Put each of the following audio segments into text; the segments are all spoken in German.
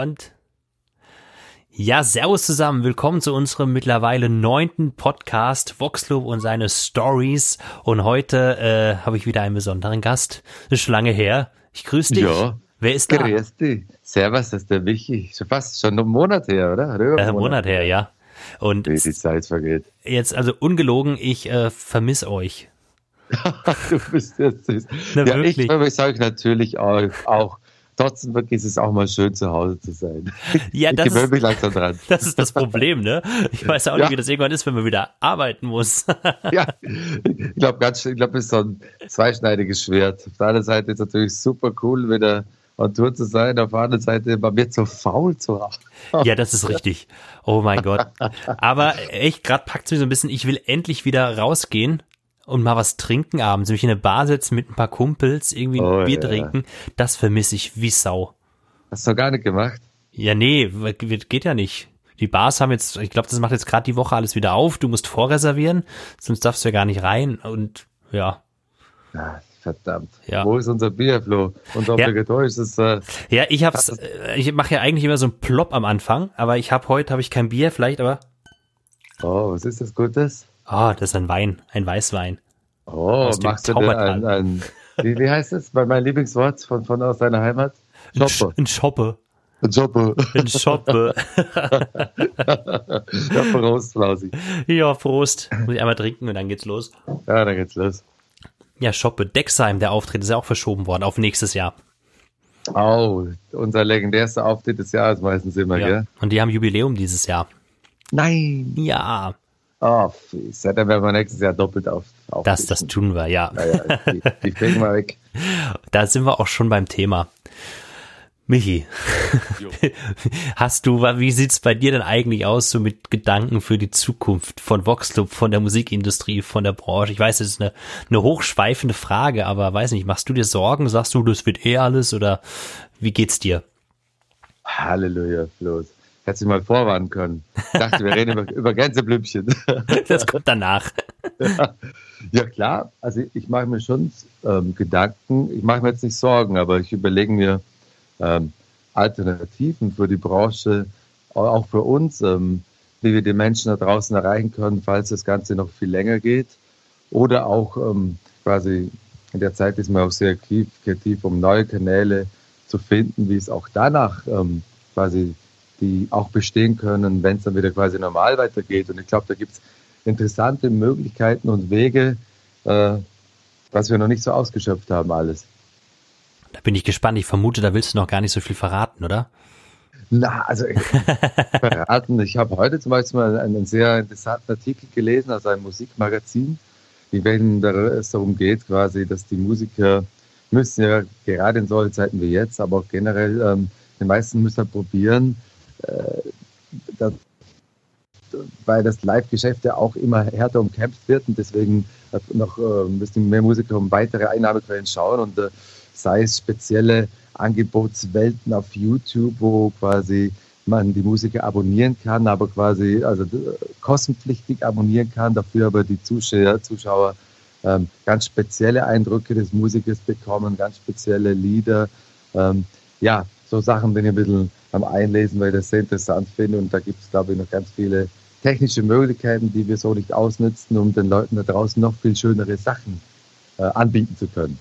Und ja, servus zusammen. Willkommen zu unserem mittlerweile neunten Podcast Voxloop und seine Stories. Und heute äh, habe ich wieder einen besonderen Gast. Das ist schon lange her. Ich grüße dich. Ja. Wer ist da? Grüß dich. Servus, das ist der Michi. Schon fast schon einen Monat her, oder? Oder Äh, Monat her, ja. Und Wie die Zeit vergeht. jetzt, also ungelogen, ich äh, vermisse euch. du bist jetzt süß. Na, ja, wirklich. ich vermisse euch natürlich auch. auch. Trotzdem ist es auch mal schön, zu Hause zu sein. Ja, ich das gewöhne mich langsam dran. das ist das Problem, ne? Ich weiß auch Ja. nicht, wie das irgendwann ist, wenn man wieder arbeiten muss. ja, ich glaube, ganz, ich glaube, es ist so ein zweischneidiges Schwert. Auf der einen Seite ist es natürlich super cool, wieder on Tour zu sein. Auf der anderen Seite, man wird so faul zu haben. Ja, das ist richtig. Oh mein Gott. Aber echt, gerade packt es mich so ein bisschen, ich will endlich wieder rausgehen und mal was trinken abends. Mich in eine Bar setzen mit ein paar Kumpels, irgendwie ein Oh, Bier ja. trinken. Das vermisse ich wie Sau. Hast du gar nicht gemacht? Ja, nee, geht ja nicht. Die Bars haben jetzt, ich glaube, das macht jetzt gerade die Woche alles wieder auf. Du musst vorreservieren, sonst darfst du ja gar nicht rein. Und ja, Ah, verdammt. Ja. Wo ist unser Bier, Flo? Unser Ja. obligatorisches. Äh, ja, ich hab's, äh, ich mache ja eigentlich immer so einen Plop am Anfang, aber ich habe heute habe ich kein Bier, vielleicht, aber oh, was ist das Gutes? Ah, das ist ein Wein, ein Weißwein. Oh, machst du dir ein, ein wie, wie heißt es? Bei meinem Lieblingswort von, von aus deiner Heimat? Ein Sch- Shopper. Ein Shoppe. Ein Shopper. Ein Shoppe. ja, Prost, Flausi. Ja, Prost. Muss ich einmal trinken und dann geht's los. Ja, dann geht's los. Ja, Schoppe. Dexheim, der Auftritt ist ja auch verschoben worden auf nächstes Jahr. Oh, unser legendärster Auftritt des Jahres meistens immer, Ja. gell? Und die haben Jubiläum dieses Jahr. Nein. Ja, Oh, fies. Ja, dann werden wir nächstes Jahr doppelt auf. das, das tun wir, ja. Ja, ja, die, die kriegen wir weg. Da sind wir auch schon beim Thema. Michi, hast du, wie sieht's bei dir denn eigentlich aus, so mit Gedanken für die Zukunft von Voxclub, von der Musikindustrie, von der Branche? Ich weiß, das ist eine, eine hochschweifende Frage, aber weiß nicht, machst du dir Sorgen? Sagst du, das wird eh alles oder wie geht's dir? Halleluja, Flo. Hättest du mal vorwarnen können. Ich dachte, wir reden über, über Gänseblümchen. Das kommt danach. Ja klar, also ich mache mir schon ähm, Gedanken, ich mache mir jetzt nicht Sorgen, aber ich überlege mir ähm, Alternativen für die Branche, auch für uns, ähm, wie wir die Menschen da draußen erreichen können, falls das Ganze noch viel länger geht. Oder auch ähm, quasi in der Zeit ist man auch sehr kreativ, um neue Kanäle zu finden, wie es auch danach ähm, quasi die auch bestehen können, wenn es dann wieder quasi normal weitergeht. Und ich glaube, da gibt es interessante Möglichkeiten und Wege, äh, was wir noch nicht so ausgeschöpft haben, alles. Da bin ich gespannt. Ich vermute, da willst du noch gar nicht so viel verraten, oder? Na, also ich- verraten. Ich habe heute zum Beispiel mal einen sehr interessanten Artikel gelesen aus einem Musikmagazin, in welchem es darum geht, quasi, dass die Musiker müssen ja gerade in solchen Zeiten wie jetzt, aber auch generell, ähm, die meisten müssen halt probieren, äh, dass, weil das Live-Geschäft ja auch immer härter umkämpft wird und deswegen noch äh, müssen mehr Musiker um weitere Einnahmequellen schauen und äh, sei es spezielle Angebotswelten auf YouTube, wo quasi man die Musiker abonnieren kann, aber quasi also kostenpflichtig abonnieren kann, dafür aber die Zuschauer, Zuschauer ähm, ganz spezielle Eindrücke des Musikers bekommen, ganz spezielle Lieder. Ähm, ja, so Sachen bin ich ein bisschen am Einlesen, weil ich das sehr interessant finde und da gibt es, glaube ich, noch ganz viele technische Möglichkeiten, die wir so nicht ausnutzen, um den Leuten da draußen noch viel schönere Sachen äh, anbieten zu können.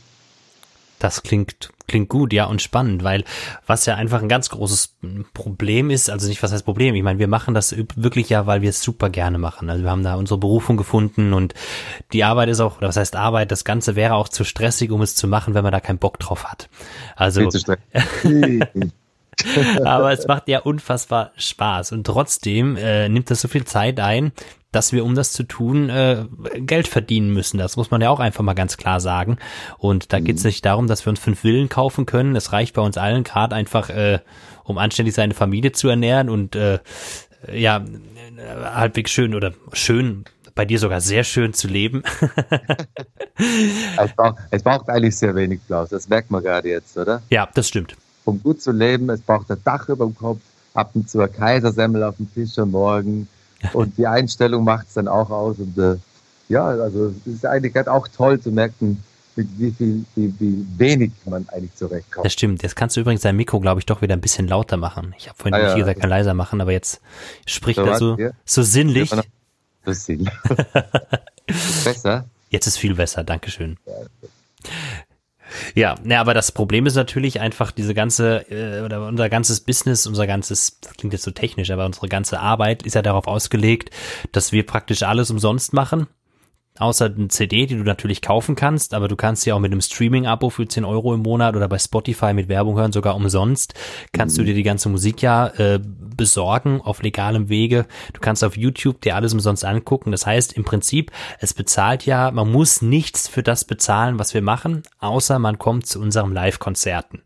Das klingt, klingt gut, ja, und spannend, weil was ja einfach ein ganz großes Problem ist, also nicht was heißt Problem, ich meine, wir machen das wirklich ja, weil wir es super gerne machen. Also wir haben da unsere Berufung gefunden und die Arbeit ist auch, oder was heißt Arbeit, das Ganze wäre auch zu stressig, um es zu machen, wenn man da keinen Bock drauf hat. Also, aber es macht ja unfassbar Spaß und trotzdem äh, nimmt das so viel Zeit ein, dass wir, um das zu tun, äh, Geld verdienen müssen. Das muss man ja auch einfach mal ganz klar sagen. Und da geht es nicht darum, dass wir uns fünf Villen kaufen können. Es reicht bei uns allen gerade einfach, äh, um anständig seine Familie zu ernähren und äh, ja, halbwegs schön oder schön, bei dir sogar sehr schön zu leben. es, braucht, es braucht eigentlich sehr wenig Applaus, das merkt man gerade jetzt, oder? ja, das stimmt. Um gut zu leben, es braucht ein Dach über dem Kopf, ab und zu ein Kaisersemmel auf dem Tisch am Morgen und die Einstellung macht es dann auch aus und äh, ja, also es ist eigentlich gerade auch toll zu merken, mit wie viel, wie, wie wenig man eigentlich zurechtkommt. Das stimmt. Jetzt kannst du übrigens dein Mikro, glaube ich, doch wieder ein bisschen lauter machen. Ich habe vorhin ah, nicht ja, gesagt, kann leiser machen, aber jetzt spricht so er so, so sinnlich. So sinnlich. besser? Jetzt ist viel besser, Dankeschön. Ja, ja, ne, aber das Problem ist natürlich einfach diese ganze, äh, oder unser ganzes Business, unser ganzes, das klingt jetzt so technisch, aber unsere ganze Arbeit ist ja darauf ausgelegt, dass wir praktisch alles umsonst machen außer eine CD, die du natürlich kaufen kannst, aber du kannst ja auch mit einem Streaming-Abo für 10 Euro im Monat oder bei Spotify mit Werbung hören, sogar umsonst, kannst mhm. du dir die ganze Musik ja äh, besorgen auf legalem Wege. Du kannst auf YouTube dir alles umsonst angucken. Das heißt, im Prinzip, es bezahlt ja, man muss nichts für das bezahlen, was wir machen, außer man kommt zu unserem Live-Konzerten.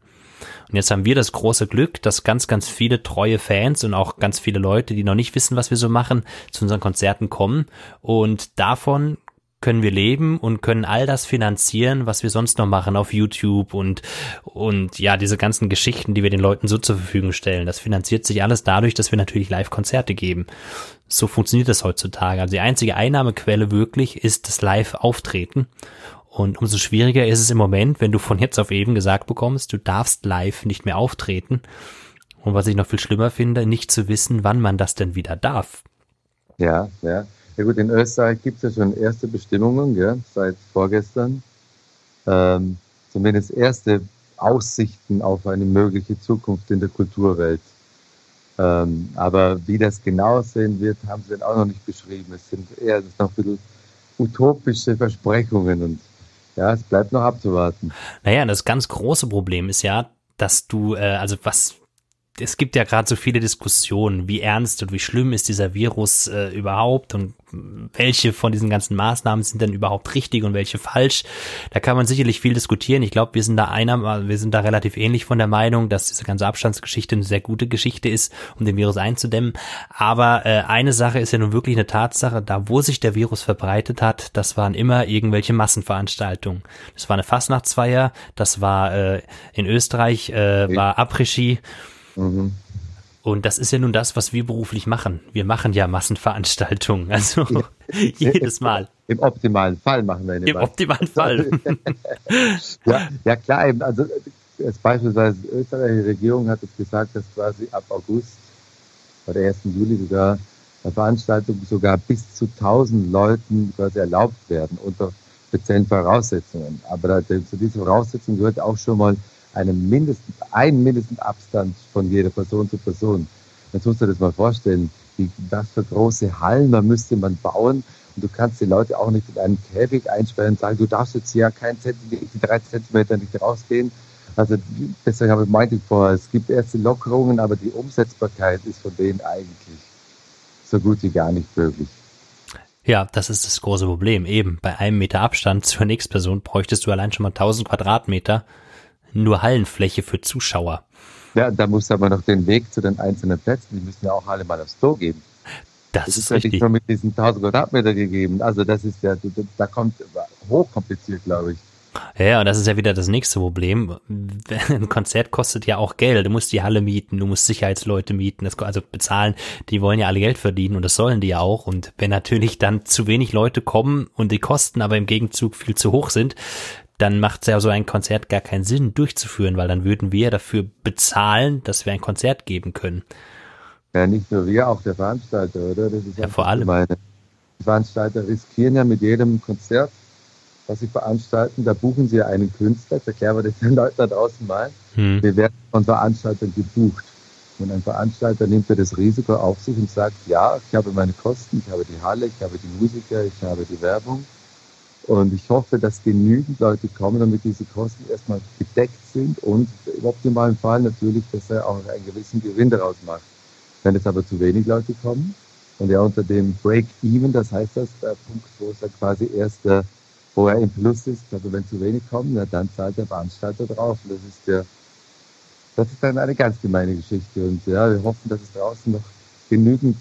Und jetzt haben wir das große Glück, dass ganz, ganz viele treue Fans und auch ganz viele Leute, die noch nicht wissen, was wir so machen, zu unseren Konzerten kommen. Und davon können wir leben und können all das finanzieren, was wir sonst noch machen auf YouTube und, und ja, diese ganzen Geschichten, die wir den Leuten so zur Verfügung stellen. Das finanziert sich alles dadurch, dass wir natürlich Live-Konzerte geben. So funktioniert das heutzutage. Also die einzige Einnahmequelle wirklich ist das Live-Auftreten. Und umso schwieriger ist es im Moment, wenn du von jetzt auf eben gesagt bekommst, du darfst live nicht mehr auftreten. Und was ich noch viel schlimmer finde, nicht zu wissen, wann man das denn wieder darf. Ja, ja. Ja gut, in Österreich gibt es ja schon erste Bestimmungen, gell, seit vorgestern. Ähm, zumindest erste Aussichten auf eine mögliche Zukunft in der Kulturwelt. Ähm, aber wie das genau aussehen wird, haben sie dann auch noch nicht beschrieben. Es sind eher noch ein bisschen utopische Versprechungen und ja, es bleibt noch abzuwarten. Naja, das ganz große Problem ist ja, dass du, äh, also was es gibt ja gerade so viele Diskussionen, wie ernst und wie schlimm ist dieser Virus äh, überhaupt und welche von diesen ganzen Maßnahmen sind denn überhaupt richtig und welche falsch. Da kann man sicherlich viel diskutieren. Ich glaube, wir sind da einer, wir sind da relativ ähnlich von der Meinung, dass diese ganze Abstandsgeschichte eine sehr gute Geschichte ist, um den Virus einzudämmen. Aber äh, eine Sache ist ja nun wirklich eine Tatsache, da wo sich der Virus verbreitet hat, das waren immer irgendwelche Massenveranstaltungen. Das war eine Fastnachtsfeier, das war äh, in Österreich, äh, war Après-Ski Mhm. Und das ist ja nun das, was wir beruflich machen. Wir machen ja Massenveranstaltungen, also jedes Mal. Im optimalen Fall machen wir eine Im optimalen Fall. ja, ja, klar, eben, also jetzt beispielsweise die österreichische Regierung hat jetzt gesagt, dass quasi ab August oder 1. Juli sogar Veranstaltungen sogar bis zu 1000 Leuten quasi erlaubt werden unter speziellen Voraussetzungen. Aber zu diesen Voraussetzungen gehört auch schon mal einen mindesten, einen mindesten Abstand von jeder Person zu Person. Jetzt musst du dir das mal vorstellen, wie, was für große Hallen man müsste man bauen. Und du kannst die Leute auch nicht in einen Käfig einsperren und sagen, du darfst jetzt hier kein Zentimeter, drei Zentimeter nicht rausgehen. Also deswegen habe ich meinte vorher, es gibt erste Lockerungen, aber die Umsetzbarkeit ist von denen eigentlich so gut wie gar nicht möglich. Ja, das ist das große Problem. Eben, bei einem Meter Abstand zur nächsten Person bräuchtest du allein schon mal 1000 Quadratmeter nur Hallenfläche für Zuschauer. Ja, da muss aber noch den Weg zu den einzelnen Plätzen, die müssen ja auch alle mal aufs Tor geben. Das, das ist, ist ja nicht nur mit diesen 1000 Quadratmeter gegeben. Also das ist ja, da kommt hochkompliziert, glaube ich. Ja, und das ist ja wieder das nächste Problem. Ein Konzert kostet ja auch Geld. Du musst die Halle mieten, du musst Sicherheitsleute mieten, also bezahlen. Die wollen ja alle Geld verdienen und das sollen die ja auch. Und wenn natürlich dann zu wenig Leute kommen und die Kosten aber im Gegenzug viel zu hoch sind, dann macht ja so ein Konzert gar keinen Sinn durchzuführen, weil dann würden wir dafür bezahlen, dass wir ein Konzert geben können. Ja, nicht nur wir, auch der Veranstalter, oder? Das ist ja, vor allem. Meine. Die Veranstalter riskieren ja mit jedem Konzert, was sie veranstalten, da buchen sie ja einen Künstler, das erklären wir das den Leuten da draußen mal. Hm. Wir werden von Veranstaltern gebucht. Und ein Veranstalter nimmt ja das Risiko auf sich und sagt, ja, ich habe meine Kosten, ich habe die Halle, ich habe die Musiker, ich habe die Werbung. Und ich hoffe, dass genügend Leute kommen, damit diese Kosten erstmal gedeckt sind und im optimalen Fall natürlich, dass er auch einen gewissen Gewinn daraus macht. Wenn jetzt aber zu wenig Leute kommen und er unter dem Break-Even, das heißt das, der Punkt, wo es dann quasi erst, der, wo er im Plus ist, also wenn zu wenig kommen, na, dann zahlt der Veranstalter drauf. Und das ist der, das ist dann eine ganz gemeine Geschichte. Und ja, wir hoffen, dass es draußen noch genügend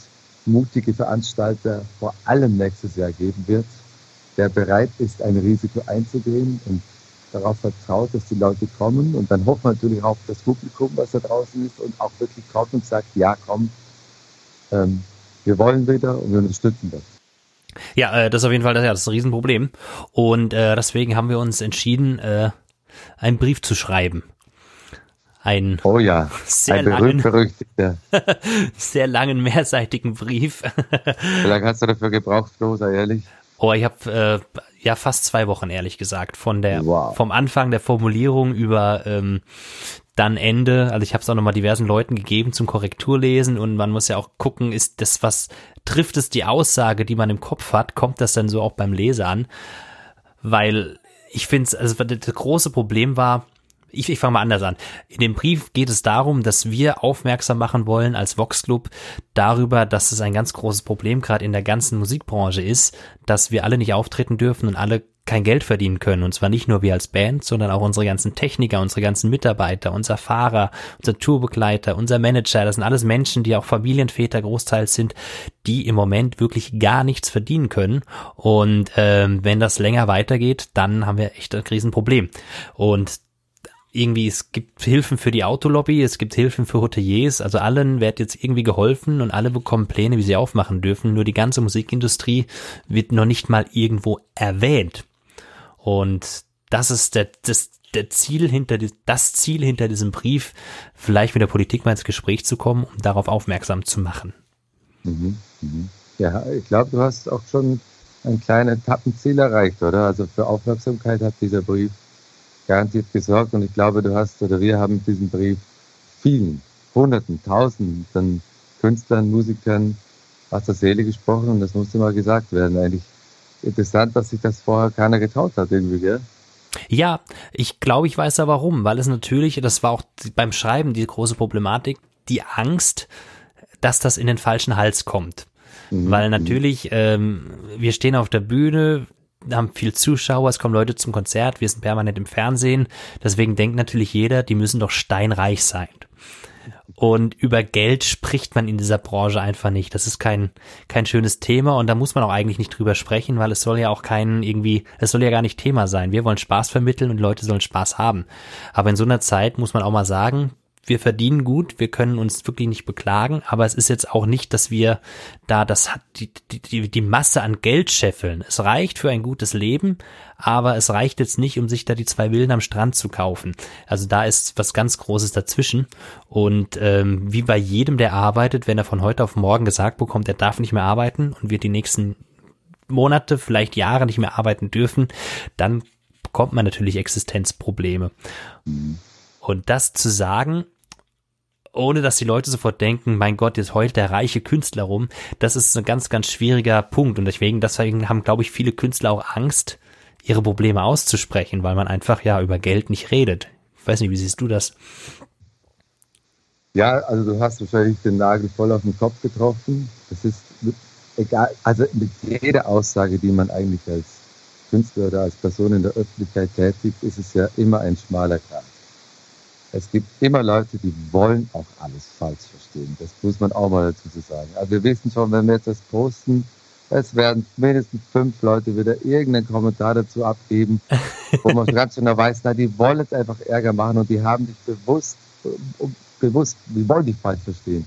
mutige Veranstalter vor allem nächstes Jahr geben wird, der bereit ist, ein Risiko einzugehen und darauf vertraut, dass die Leute kommen. Und dann hofft man natürlich auch das Publikum, was da draußen ist und auch wirklich kommt und sagt, ja, komm, ähm, wir wollen wieder und wir unterstützen das. Ja, äh, das ist auf jeden Fall das, ja, das ist ein Riesenproblem. Und äh, deswegen haben wir uns entschieden, äh, einen Brief zu schreiben. Ein oh ja, sehr ein langen, berühmt-berüchtigter. sehr langen, mehrseitigen Brief. Wie lange hast du dafür gebraucht, Flo, sei ehrlich? Oh, ich habe äh, ja fast zwei Wochen, ehrlich gesagt. Von der Wow. vom Anfang der Formulierung über ähm, dann Ende. Also ich habe es auch nochmal diversen Leuten gegeben zum Korrekturlesen und man muss ja auch gucken, ist das was, trifft es die Aussage, die man im Kopf hat, kommt das dann so auch beim Leser an? Weil ich finde es, also das große Problem war, ich, ich fange mal anders an. In dem Brief geht es darum, dass wir aufmerksam machen wollen als Vox Club darüber, dass es ein ganz großes Problem gerade in der ganzen Musikbranche ist, dass wir alle nicht auftreten dürfen und alle kein Geld verdienen können. Und zwar nicht nur wir als Band, sondern auch unsere ganzen Techniker, unsere ganzen Mitarbeiter, unser Fahrer, unser Tourbegleiter, unser Manager. Das sind alles Menschen, die auch Familienväter großteils sind, die im Moment wirklich gar nichts verdienen können. Und ähm, wenn das länger weitergeht, dann haben wir echt ein Riesenproblem. Und irgendwie, es gibt Hilfen für die Autolobby, es gibt Hilfen für Hoteliers, also allen wird jetzt irgendwie geholfen und alle bekommen Pläne, wie sie aufmachen dürfen. Nur die ganze Musikindustrie wird noch nicht mal irgendwo erwähnt. Und das ist der, das, der Ziel hinter, das Ziel hinter diesem Brief, vielleicht mit der Politik mal ins Gespräch zu kommen, um darauf aufmerksam zu machen. Mhm. Mhm. Ja, ich glaube, du hast auch schon ein kleines Etappenziel erreicht, oder? Also für Aufmerksamkeit hat dieser Brief garantiert gesorgt und ich glaube, du hast oder wir haben mit diesem Brief vielen, Hunderten, Tausenden Künstlern, Musikern aus der Seele gesprochen und das musste mal gesagt werden. Eigentlich interessant, dass sich das vorher keiner getraut hat irgendwie, gell? Ja, ich glaube, ich weiß da warum, weil es natürlich, das war auch beim Schreiben die große Problematik, die Angst, dass das in den falschen Hals kommt. Mhm. Weil natürlich, ähm, wir stehen auf der Bühne, haben viel Zuschauer, es kommen Leute zum Konzert, wir sind permanent im Fernsehen, deswegen denkt natürlich jeder, die müssen doch steinreich sein. Und über Geld spricht man in dieser Branche einfach nicht. Das ist kein, kein schönes Thema und da muss man auch eigentlich nicht drüber sprechen, weil es soll ja auch kein irgendwie, es soll ja gar nicht Thema sein. Wir wollen Spaß vermitteln und Leute sollen Spaß haben. Aber in so einer Zeit muss man auch mal sagen, wir verdienen gut, wir können uns wirklich nicht beklagen, aber es ist jetzt auch nicht, dass wir da das hat die, die, die, Masse an Geld scheffeln. Es reicht für ein gutes Leben, aber es reicht jetzt nicht, um sich da die zwei Villen am Strand zu kaufen. Also da ist was ganz Großes dazwischen. Und ähm, wie bei jedem, der arbeitet, wenn er von heute auf morgen gesagt bekommt, er darf nicht mehr arbeiten und wird die nächsten Monate, vielleicht Jahre nicht mehr arbeiten dürfen, dann bekommt man natürlich Existenzprobleme. Und das zu sagen, ohne dass die Leute sofort denken, mein Gott, jetzt heult der reiche Künstler rum, das ist ein ganz, ganz schwieriger Punkt. Und deswegen, deswegen haben, glaube ich, viele Künstler auch Angst, ihre Probleme auszusprechen, weil man einfach ja über Geld nicht redet. Ich weiß nicht, wie siehst du das? Ja, also du hast wahrscheinlich den Nagel voll auf den Kopf getroffen. Das ist mit, egal, also mit jeder Aussage, die man eigentlich als Künstler oder als Person in der Öffentlichkeit tätigt, ist es ja immer ein schmaler Grat. Es gibt immer Leute, die wollen auch alles falsch verstehen. Das muss man auch mal dazu sagen. Also wir wissen schon, wenn wir jetzt das posten, es werden mindestens fünf Leute wieder irgendeinen Kommentar dazu abgeben, wo man ganz genau weiß, na, die wollen jetzt einfach Ärger machen und die haben dich bewusst, um, bewusst, die wollen dich falsch verstehen.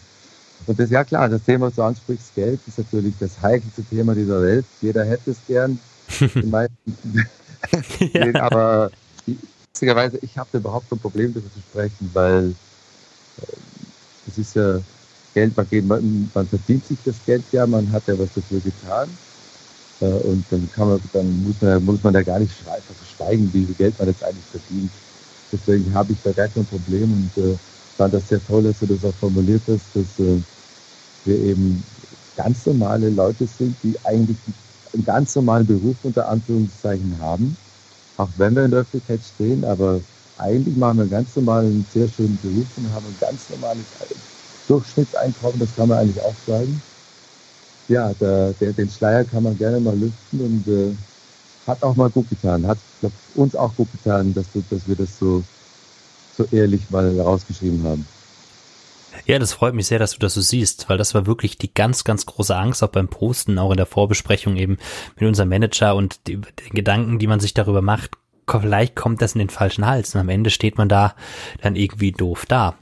Und das, ja klar, das Thema, was du ansprichst, Geld, ist natürlich das heikelste Thema dieser Welt. Jeder hätte es gern. Die meisten, Ja. aber witzigerweise, ich habe überhaupt kein Problem darüber zu sprechen, weil äh, es ist ja Geld, man, geht, man, man verdient sich das Geld ja, man hat ja was dafür getan. Äh, und dann kann man, dann muss man, muss man da gar nicht schrei- verschweigen, wie viel Geld man jetzt eigentlich verdient. Deswegen habe ich da gar kein Problem und äh, fand das sehr toll, dass du das auch formuliert hast, dass äh, wir eben ganz normale Leute sind, die eigentlich einen ganz normalen Beruf unter Anführungszeichen haben, auch wenn wir in der Öffentlichkeit stehen, aber eigentlich machen wir einen ganz normalen, sehr schönen Beruf und haben ein ganz normales Durchschnittseinkommen, das kann man eigentlich auch sagen. Ja, der, der, den Schleier kann man gerne mal lüften und äh, hat auch mal gut getan, hat glaub, uns auch gut getan, dass, dass wir das so, so ehrlich mal rausgeschrieben haben. Ja, das freut mich sehr, dass du das so siehst, weil das war wirklich die ganz, ganz große Angst, auch beim Posten, auch in der Vorbesprechung eben mit unserem Manager und den Gedanken, die man sich darüber macht, vielleicht kommt das in den falschen Hals und am Ende steht man da dann irgendwie doof da.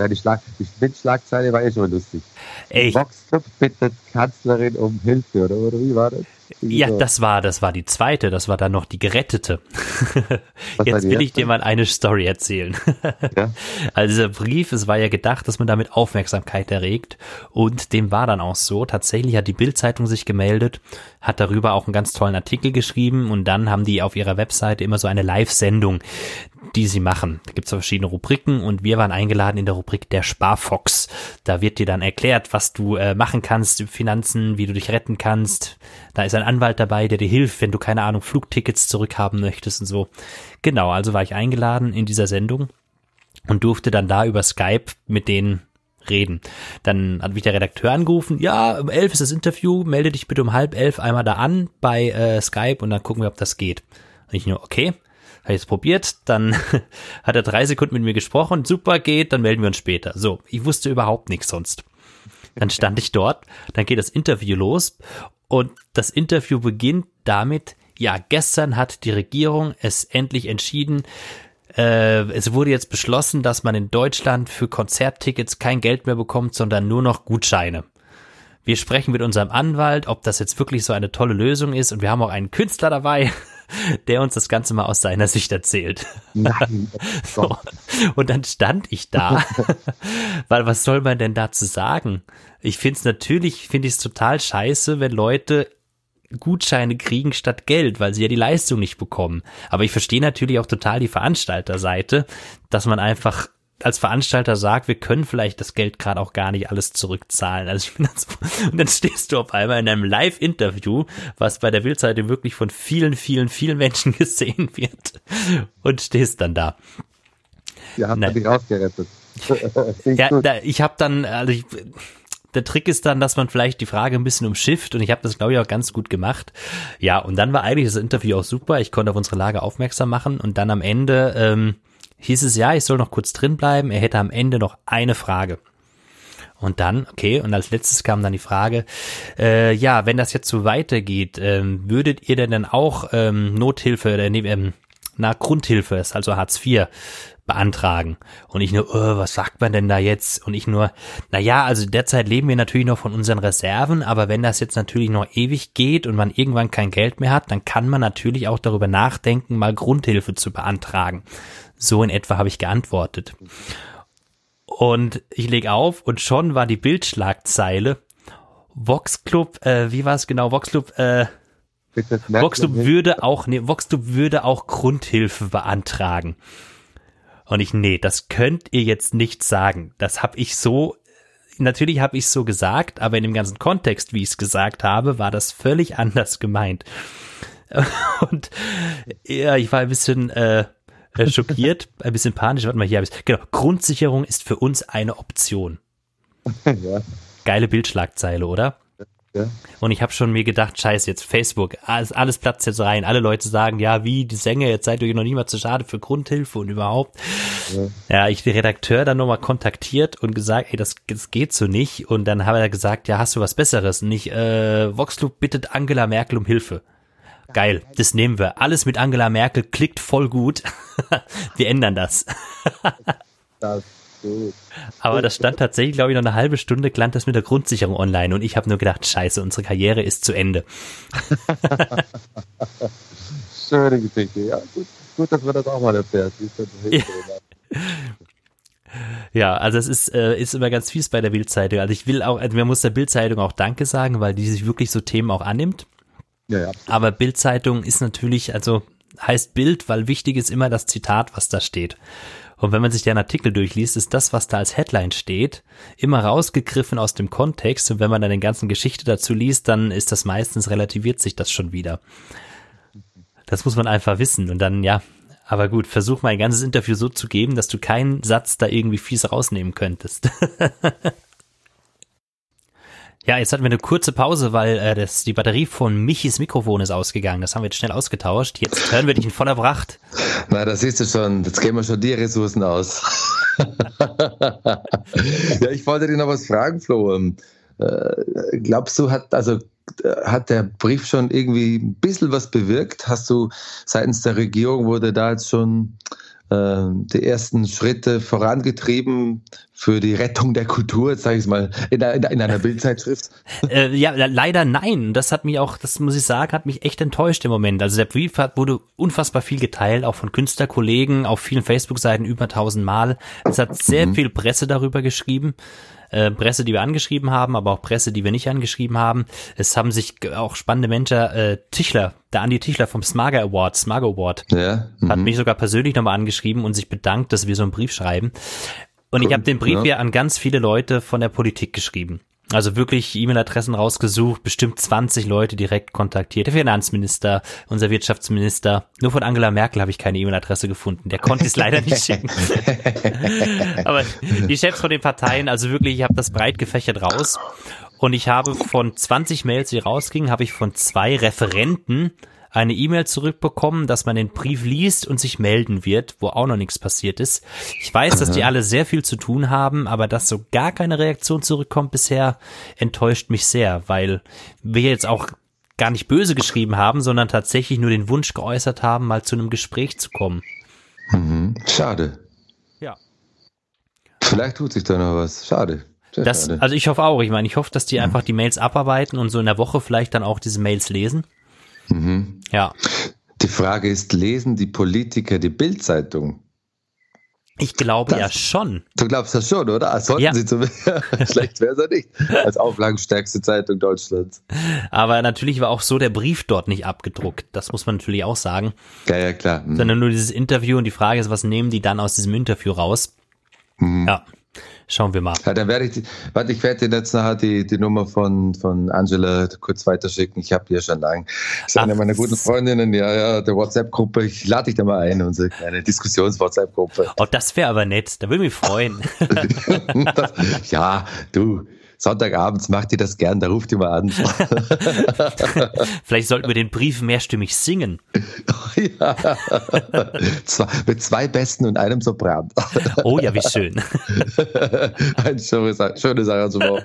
Ja, die, Schlag, die Schnittschlagzeile war eh schon lustig. Echt? Vox bittet Kanzlerin um Hilfe, oder, oder wie war das? Ja, das war, das war die zweite, das war dann noch die gerettete. Jetzt will ich dir mal eine Story erzählen. ja? Also dieser Brief, es war ja gedacht, dass man damit Aufmerksamkeit erregt und dem war dann auch so. Tatsächlich hat die Bildzeitung sich gemeldet, hat darüber auch einen ganz tollen Artikel geschrieben und dann haben die auf ihrer Webseite immer so eine Live-Sendung, die sie machen. Da gibt es verschiedene Rubriken und wir waren eingeladen in der Rubrik der Sparfox. Da wird dir dann erklärt, was du äh, machen kannst, Finanzen, wie du dich retten kannst. Da ist ein Anwalt dabei, der dir hilft, wenn du keine Ahnung Flugtickets zurückhaben möchtest und so. Genau, also war ich eingeladen in dieser Sendung und durfte dann da über Skype mit denen reden. Dann hat mich der Redakteur angerufen, ja, um elf ist das Interview, melde dich bitte um halb elf einmal da an bei äh, Skype und dann gucken wir, ob das geht. Und ich nur, okay, habe ich es probiert, dann hat er drei Sekunden mit mir gesprochen, super geht, dann melden wir uns später. So, ich wusste überhaupt nichts sonst. Dann stand ich dort, dann geht das Interview los und das Interview beginnt damit, ja, gestern hat die Regierung es endlich entschieden, äh, es wurde jetzt beschlossen, dass man in Deutschland für Konzerttickets kein Geld mehr bekommt, sondern nur noch Gutscheine. Wir sprechen mit unserem Anwalt, ob das jetzt wirklich so eine tolle Lösung ist und wir haben auch einen Künstler dabei, der uns das Ganze mal aus seiner Sicht erzählt. Nein. so. Und dann stand ich da, weil was soll man denn dazu sagen? Ich finde es natürlich, finde ich es total scheiße, wenn Leute Gutscheine kriegen statt Geld, weil sie ja die Leistung nicht bekommen. Aber ich verstehe natürlich auch total die Veranstalterseite, dass man einfach als Veranstalter sagt, wir können vielleicht das Geld gerade auch gar nicht alles zurückzahlen. Also und dann stehst du auf einmal in einem Live-Interview, was bei der Wildseite wirklich von vielen, vielen, vielen Menschen gesehen wird und stehst dann da. Ja, hast du dich rausgerettet. ja, da, ich habe dann, also ich, der Trick ist dann, dass man vielleicht die Frage ein bisschen umschifft und ich habe das, glaube ich, auch ganz gut gemacht. Ja, und dann war eigentlich das Interview auch super. Ich konnte auf unsere Lage aufmerksam machen und dann am Ende ähm, hieß es ja, ich soll noch kurz drin bleiben. Er hätte am Ende noch eine Frage. Und dann, okay, und als letztes kam dann die Frage, äh, ja, wenn das jetzt so weitergeht, ähm, würdet ihr denn dann auch ähm, Nothilfe, äh, nee, ähm, na, Grundhilfe, ist also Hartz IV, beantragen. Und ich nur, oh, was sagt man denn da jetzt? Und ich nur, na ja, also derzeit leben wir natürlich noch von unseren Reserven, aber wenn das jetzt natürlich noch ewig geht und man irgendwann kein Geld mehr hat, dann kann man natürlich auch darüber nachdenken, mal Grundhilfe zu beantragen. So in etwa habe ich geantwortet. Und ich lege auf und schon war die Bildschlagzeile Vox Club, äh, wie war es genau? Vox Club, äh, Vox Club würde auch, nee, Vox Club würde auch Grundhilfe beantragen. Und ich, nee, das könnt ihr jetzt nicht sagen. Das habe ich so, natürlich habe ich so gesagt, aber in dem ganzen Kontext, wie ich es gesagt habe, war das völlig anders gemeint. Und ja, ich war ein bisschen äh, äh, schockiert, ein bisschen panisch. Warte mal, hier habe ich Genau, Grundsicherung ist für uns eine Option. ja. Geile Bildschlagzeile, oder? Ja. Und ich habe schon mir gedacht, scheiße, jetzt Facebook, alles, alles platzt jetzt rein. Alle Leute sagen, ja, wie, die Sänger, jetzt seid ihr noch nie mal zu schade für Grundhilfe und überhaupt. Ja, ja ich den Redakteur dann nochmal kontaktiert und gesagt, ey, das, das geht so nicht. Und dann hat er gesagt, ja, hast du was Besseres? Nicht, äh, Voxclub bittet Angela Merkel um Hilfe. Geil, das nehmen wir. Alles mit Angela Merkel klickt voll gut. wir ändern das. das gut. Aber das stand tatsächlich, glaube ich, noch eine halbe Stunde, klang das mit der Grundsicherung online und ich habe nur gedacht, scheiße, unsere Karriere ist zu Ende. Schöne Geschichte, ja. Gut, gut, dass man das auch mal erfährt. Ja, also es ist, äh, ist immer ganz fies bei der Bildzeitung. Also ich will auch, also man muss der Bildzeitung auch Danke sagen, weil die sich wirklich so Themen auch annimmt. Ja, ja. Aber Bildzeitung ist natürlich, also heißt Bild, weil wichtig ist immer das Zitat, was da steht. Und wenn man sich den Artikel durchliest, ist das, was da als Headline steht, immer rausgegriffen aus dem Kontext. Und wenn man dann den ganzen Geschichte dazu liest, dann ist das meistens relativiert sich das schon wieder. Das muss man einfach wissen. Und dann, ja, aber gut, versuch mal ein ganzes Interview so zu geben, dass du keinen Satz da irgendwie fies rausnehmen könntest. Ja, jetzt hatten wir eine kurze Pause, weil äh, das, die Batterie von Michis Mikrofon ist ausgegangen. Das haben wir jetzt schnell ausgetauscht. Jetzt hören wir dich in voller Pracht. Na, das siehst du schon. Jetzt gehen wir schon die Ressourcen aus. ja, ich wollte dir noch was fragen, Flo. Ähm, äh, glaubst du, hat, also, äh, hat der Brief schon irgendwie ein bisschen was bewirkt? Hast du seitens der Regierung, wurde da jetzt schon die ersten Schritte vorangetrieben für die Rettung der Kultur, sage ich mal, in, in, in einer Bildzeitschrift? äh, ja, leider nein. Das hat mich auch, das muss ich sagen, hat mich echt enttäuscht im Moment. Also der Brief hat, wurde unfassbar viel geteilt, auch von Künstlerkollegen, auf vielen Facebook-Seiten über tausend Mal. Es hat sehr mhm. viel Presse darüber geschrieben. Äh, Presse, die wir angeschrieben haben, aber auch Presse, die wir nicht angeschrieben haben. Es haben sich auch spannende Menschen, äh, Tischler, der Andi Tischler vom Smager Award, Smager Award, ja, hat mhm. mich sogar persönlich nochmal angeschrieben und sich bedankt, dass wir so einen Brief schreiben. Und cool, ich habe den Brief ja. ja an ganz viele Leute von der Politik geschrieben. Also wirklich E-Mail-Adressen rausgesucht, bestimmt 20 Leute direkt kontaktiert. Der Finanzminister, unser Wirtschaftsminister. Nur von Angela Merkel habe ich keine E-Mail-Adresse gefunden. Der konnte es leider nicht schicken. Aber die Chefs von den Parteien, also wirklich, ich habe das breit gefächert raus. Und ich habe von 20 Mails, die rausgingen, habe ich von zwei Referenten eine E-Mail zurückbekommen, dass man den Brief liest und sich melden wird, wo auch noch nichts passiert ist. Ich weiß, dass die alle sehr viel zu tun haben, aber dass so gar keine Reaktion zurückkommt bisher, enttäuscht mich sehr, weil wir jetzt auch gar nicht böse geschrieben haben, sondern tatsächlich nur den Wunsch geäußert haben, mal zu einem Gespräch zu kommen. Mhm. Schade. Ja. Vielleicht tut sich da noch was. Schade. Das, also ich hoffe auch. Ich meine, ich hoffe, dass die mhm. einfach die Mails abarbeiten und so in der Woche vielleicht dann auch diese Mails lesen. Mhm. Ja. Die Frage ist, lesen die Politiker die Bildzeitung? Ich glaube das, ja schon. Du glaubst das schon, oder? Sollten ja. sie zumindest. Schlecht wäre es ja nicht. Als auflagenstärkste Zeitung Deutschlands. Aber natürlich war auch so der Brief dort nicht abgedruckt. Das muss man natürlich auch sagen. Ja, ja, klar. Mhm. Sondern nur dieses Interview und die Frage ist, was nehmen die dann aus diesem Interview raus? Mhm. Ja. Schauen wir mal. Ja, dann werde ich, warte, ich werde dir jetzt nachher die, die Nummer von, von Angela kurz weiterschicken. Ich habe die ja schon lange. Das ist eine meiner guten Freundinnen, ja, ja, der WhatsApp-Gruppe. Ich lade dich da mal ein, unsere kleine Diskussions-WhatsApp-Gruppe. Oh, das wäre aber nett. Da würde ich mich freuen. das, ja, du, Sonntagabends macht ihr das gern, da ruft ihr mal an. Vielleicht sollten wir den Brief mehrstimmig singen. ja. Mit zwei Besten und einem Sopran. oh ja, wie schön. Ein schönes, schönes Arrangement.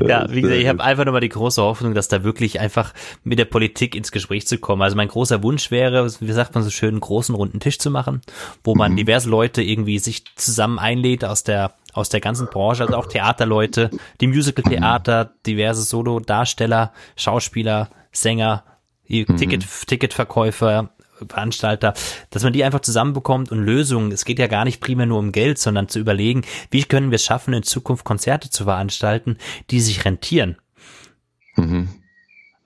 ja, wie gesagt, ich habe einfach nochmal die große Hoffnung, dass da wirklich einfach mit der Politik ins Gespräch zu kommen. Also mein großer Wunsch wäre, wie sagt man so schön, einen großen runden Tisch zu machen, wo man mhm. diverse Leute irgendwie sich zusammen einlädt aus der aus der ganzen Branche, also auch Theaterleute, die Musical-Theater, diverse Solo-Darsteller, Schauspieler, Sänger, mhm. Ticket, Ticketverkäufer, Veranstalter, dass man die einfach zusammenbekommt und Lösungen, es geht ja gar nicht primär nur um Geld, sondern zu überlegen, wie können wir es schaffen, in Zukunft Konzerte zu veranstalten, die sich rentieren. Mhm.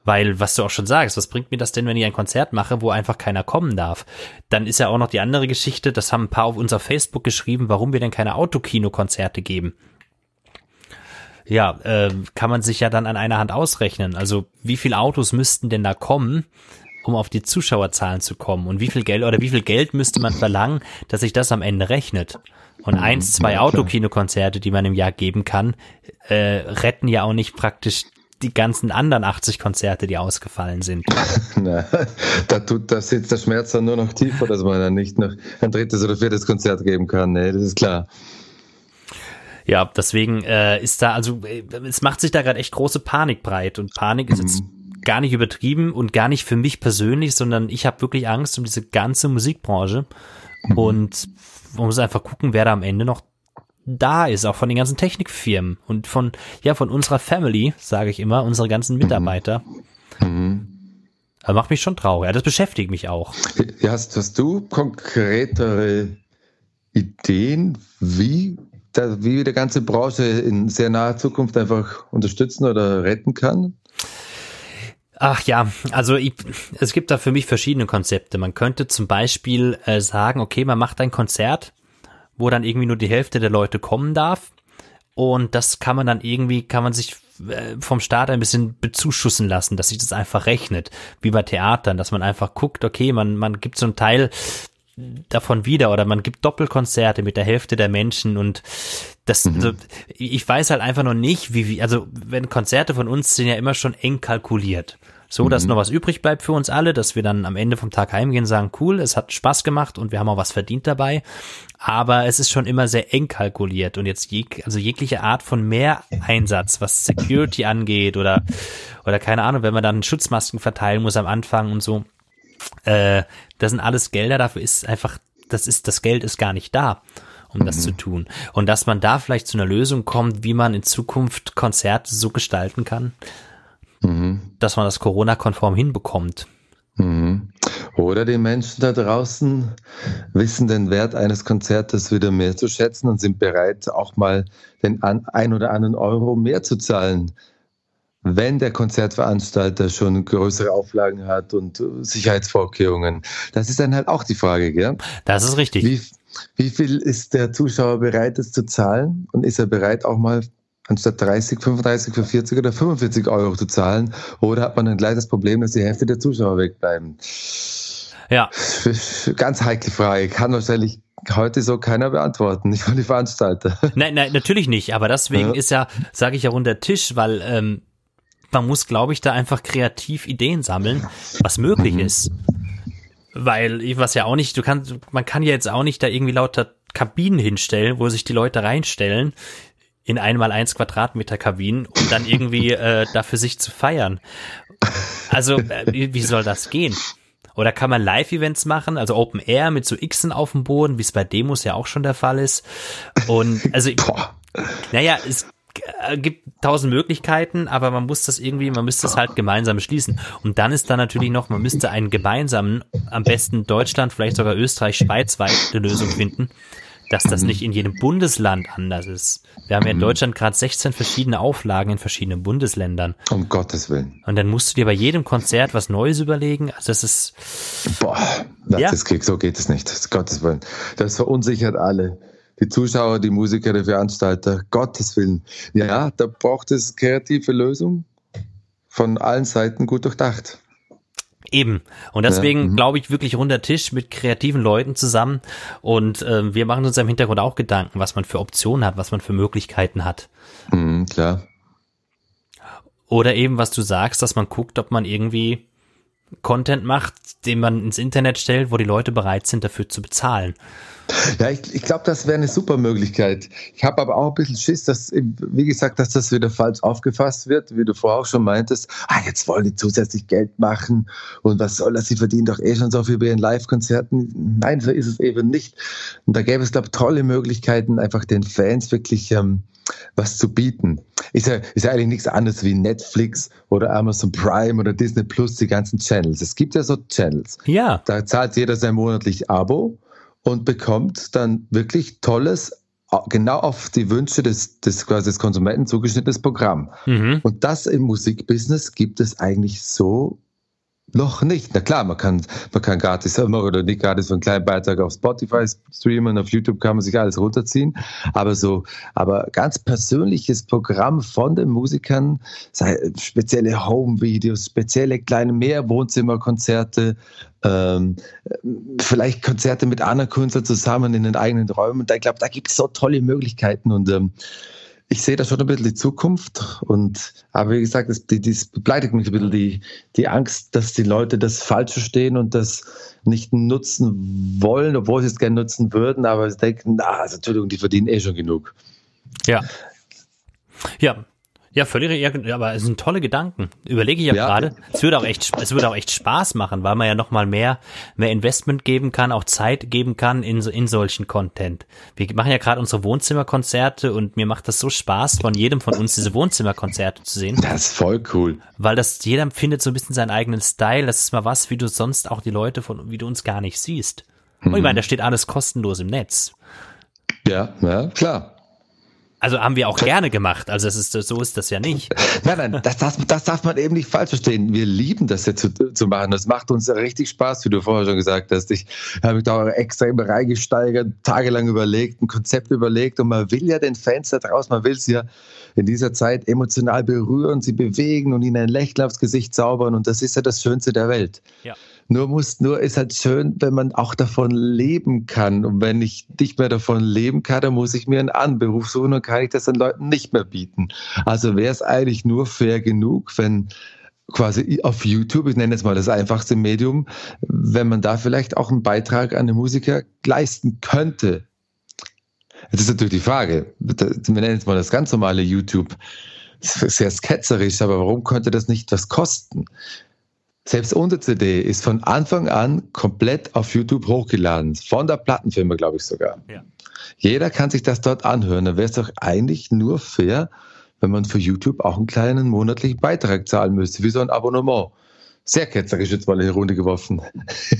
Weil, was du auch schon sagst, was bringt mir das denn, wenn ich ein Konzert mache, wo einfach keiner kommen darf? Dann ist ja auch noch die andere Geschichte, das haben ein paar auf unser Facebook geschrieben, warum wir denn keine Autokino-Konzerte geben. Ja, äh, kann man sich ja dann an einer Hand ausrechnen. Also, wie viele Autos müssten denn da kommen, um auf die Zuschauerzahlen zu kommen? Und wie viel Geld oder wie viel Geld müsste man verlangen, dass sich das am Ende rechnet? Und eins, zwei Autokinokonzerte, die man im Jahr geben kann, äh, retten ja auch nicht praktisch die ganzen anderen 80 Konzerte, die ausgefallen sind. Na, da tut, da sitzt der Schmerz dann nur noch tiefer, dass man dann nicht noch ein drittes oder viertes Konzert geben kann. Nee, das ist klar. Ja, deswegen äh, ist da, also äh, es macht sich da gerade echt große Panik breit und Panik ist jetzt mhm. gar nicht übertrieben und gar nicht für mich persönlich, sondern ich habe wirklich Angst um diese ganze Musikbranche mhm. und man muss einfach gucken, wer da am Ende noch da ist, auch von den ganzen Technikfirmen und von, ja, von unserer Family, sage ich immer, unsere ganzen Mitarbeiter. Mhm. Das macht mich schon traurig. Das beschäftigt mich auch. Hast, hast du konkretere Ideen, wie, der, wie wir die ganze Branche in sehr naher Zukunft einfach unterstützen oder retten kann? Ach ja, also ich, es gibt da für mich verschiedene Konzepte. Man könnte zum Beispiel äh, sagen, okay, man macht ein Konzert wo dann irgendwie nur die Hälfte der Leute kommen darf. Und das kann man dann irgendwie, kann man sich äh, vom Staat ein bisschen bezuschussen lassen, dass sich das einfach rechnet, wie bei Theatern, dass man einfach guckt, okay, man, man gibt so einen Teil davon wieder oder man gibt Doppelkonzerte mit der Hälfte der Menschen und das, mhm. also, ich weiß halt einfach noch nicht, wie, wie, also wenn Konzerte von uns sind ja immer schon eng kalkuliert so dass mhm. noch was übrig bleibt für uns alle, dass wir dann am Ende vom Tag heimgehen und sagen, cool, es hat Spaß gemacht und wir haben auch was verdient dabei. Aber es ist schon immer sehr eng kalkuliert und jetzt jeg also jegliche Art von Mehreinsatz, was Security angeht oder, oder keine Ahnung, wenn man dann Schutzmasken verteilen muss am Anfang und so. Äh, das sind alles Gelder, dafür ist einfach, das ist, das Geld ist gar nicht da um mhm. das zu tun. Und dass man da vielleicht zu einer Lösung kommt, wie man in Zukunft Konzerte so gestalten kann, mhm. Dass man das Corona-konform hinbekommt. Mhm. Oder die Menschen da draußen wissen den Wert eines Konzertes wieder mehr zu schätzen und sind bereit, auch mal den ein oder anderen Euro mehr zu zahlen, wenn der Konzertveranstalter schon größere Auflagen hat und Sicherheitsvorkehrungen. Das ist dann halt auch die Frage, gell? Das ist richtig. Wie, wie viel ist der Zuschauer bereit, das zu zahlen? Und ist er bereit, auch mal anstatt 30, 35 für 40 oder 45 Euro zu zahlen? Oder hat man dann gleich das Problem, dass die Hälfte der Zuschauer wegbleiben? Ja. Ganz heikle Frage. Kann wahrscheinlich heute so keiner beantworten, nicht mal die Veranstalter. Nein, nein, natürlich nicht. Aber deswegen ja. ist ja, sage ich ja runter Tisch, weil ähm, man muss, glaube ich, da einfach kreativ Ideen sammeln, was möglich mhm. ist. Weil, was ja auch nicht, du kannst, man kann ja jetzt auch nicht da irgendwie lauter Kabinen hinstellen, wo sich die Leute reinstellen in einmal eins Quadratmeter Kabinen, um dann irgendwie äh, da für sich zu feiern. Also, äh, wie, soll das gehen? Oder kann man Live-Events machen, also Open Air mit so Xen auf dem Boden, wie es bei Demos ja auch schon der Fall ist. Und also, naja, es äh, gibt tausend Möglichkeiten, aber man muss das irgendwie, man müsste es halt gemeinsam schließen. Und dann ist da natürlich noch, man müsste einen gemeinsamen, am besten Deutschland, vielleicht sogar Österreich, Schweiz eine Lösung finden, dass das nicht in jedem Bundesland anders ist. Wir haben ja in Deutschland gerade 16 verschiedene Auflagen in verschiedenen Bundesländern. Um Gottes Willen. Und dann musst du dir bei jedem Konzert was Neues überlegen. Also das ist. Boah, das ja. ist Krieg, so geht es nicht. Gottes Willen. Das verunsichert alle die Zuschauer, die Musiker, die Veranstalter, Gottes Willen. Ja, da braucht es kreative Lösungen von allen Seiten gut durchdacht. Eben. Und deswegen ja, mhm. glaube ich wirklich runder Tisch mit kreativen Leuten zusammen. Und äh, wir machen uns im Hintergrund auch Gedanken, was man für Optionen hat, was man für Möglichkeiten hat. Mhm, klar. Oder eben, was du sagst, dass man guckt, ob man irgendwie Content macht, den man ins Internet stellt, wo die Leute bereit sind, dafür zu bezahlen. Ja, ich, ich glaube, das wäre eine super Möglichkeit. Ich habe aber auch ein bisschen Schiss, dass, wie gesagt, dass das wieder falsch aufgefasst wird, wie du vorher auch schon meintest. Ah, jetzt wollen die zusätzlich Geld machen und was soll das? Sie verdienen doch eh schon so viel bei ihren Live-Konzerten. Nein, so ist es eben nicht. Und da gäbe es, glaube ich, tolle Möglichkeiten, einfach den Fans wirklich ähm, was zu bieten. Ist ja, ist ja eigentlich nichts anderes wie Netflix oder Amazon Prime oder Disney Plus, die ganzen Channels. Es gibt ja so Channels. Ja. Da zahlt jeder sein monatlich Abo und bekommt dann wirklich tolles, genau auf die Wünsche des, des, quasi des Konsumenten zugeschnittenes Programm. Mhm. Und das im Musikbusiness gibt es eigentlich so noch nicht. Na klar, man kann, man kann gratis immer oder nicht gratis für einen kleinen Beitrag auf Spotify streamen, auf YouTube kann man sich alles runterziehen. Aber so, aber ganz persönliches Programm von den Musikern, sei spezielle Home-Videos, spezielle kleine Mehrwohnzimmerkonzerte, ähm, vielleicht Konzerte mit anderen Künstlern zusammen in den eigenen Räumen. Da, ich glaube, da gibt es so tolle Möglichkeiten und ähm, ich sehe da schon ein bisschen die Zukunft und aber wie gesagt, das, die, das begleitet mich ein bisschen die, die Angst, dass die Leute das falsch verstehen und das nicht nutzen wollen, obwohl sie es gerne nutzen würden, aber sie denken, na, also Entschuldigung, die verdienen eh schon genug. Ja. Ja, ja, völlig, ja, aber es sind tolle Gedanken. Überlege ich ja, ja. gerade. Es würde auch echt, es würde auch echt Spaß machen, weil man ja nochmal mehr, mehr Investment geben kann, auch Zeit geben kann in, in solchen Content. Wir machen ja gerade unsere Wohnzimmerkonzerte und mir macht das so Spaß, von jedem von uns diese Wohnzimmerkonzerte zu sehen. Das ist voll cool. Weil das, jeder findet so ein bisschen seinen eigenen Style. Das ist mal was, wie du sonst auch die Leute von, wie du uns gar nicht siehst. Mhm. Und ich meine, da steht alles kostenlos im Netz. Ja, ja, klar. Also haben wir auch gerne gemacht. Also es ist, so ist das ja nicht. Nein, nein, das, das, das darf man eben nicht falsch verstehen. Wir lieben das jetzt zu, zu machen. Das macht uns richtig Spaß, wie du vorher schon gesagt hast. Ich habe mich da extra immer reingesteigert, tagelang überlegt, ein Konzept überlegt und man will ja den Fans da draußen, man will sie ja in dieser Zeit emotional berühren, sie bewegen und ihnen ein Lächeln aufs Gesicht zaubern und das ist ja das Schönste der Welt. Ja. Nur muss, nur ist halt schön, wenn man auch davon leben kann. Und wenn ich nicht mehr davon leben kann, dann muss ich mir einen anderen Beruf suchen und kann ich das den Leuten nicht mehr bieten. Also wäre es eigentlich nur fair genug, wenn quasi auf YouTube, ich nenne es mal das einfachste Medium, wenn man da vielleicht auch einen Beitrag an den Musiker leisten könnte. Jetzt ist natürlich die Frage, wir nennen es mal das ganz normale YouTube, sehr sketzerisch, aber warum könnte das nicht was kosten? Selbst unsere CD ist von Anfang an komplett auf YouTube hochgeladen. Von der Plattenfirma, glaube ich sogar. Ja. Jeder kann sich das dort anhören. Da wäre es doch eigentlich nur fair, wenn man für YouTube auch einen kleinen monatlichen Beitrag zahlen müsste, wie so ein Abonnement. Sehr ketzerisch jetzt mal in die Runde geworfen.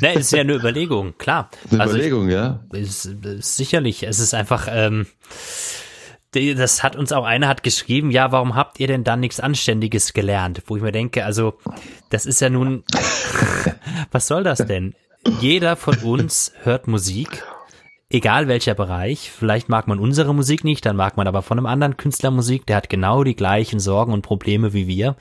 Ne, ist ja eine Überlegung, klar. Eine also Überlegung, ich, ja. Ist, ist sicherlich. Es ist einfach, ähm, das hat uns auch einer hat geschrieben, ja, warum habt ihr denn dann nichts Anständiges gelernt? Wo ich mir denke, also, das ist ja nun, was soll das denn? Jeder von uns hört Musik, egal welcher Bereich. Vielleicht mag man unsere Musik nicht, dann mag man aber von einem anderen Künstler Musik, der hat genau die gleichen Sorgen und Probleme wie wir.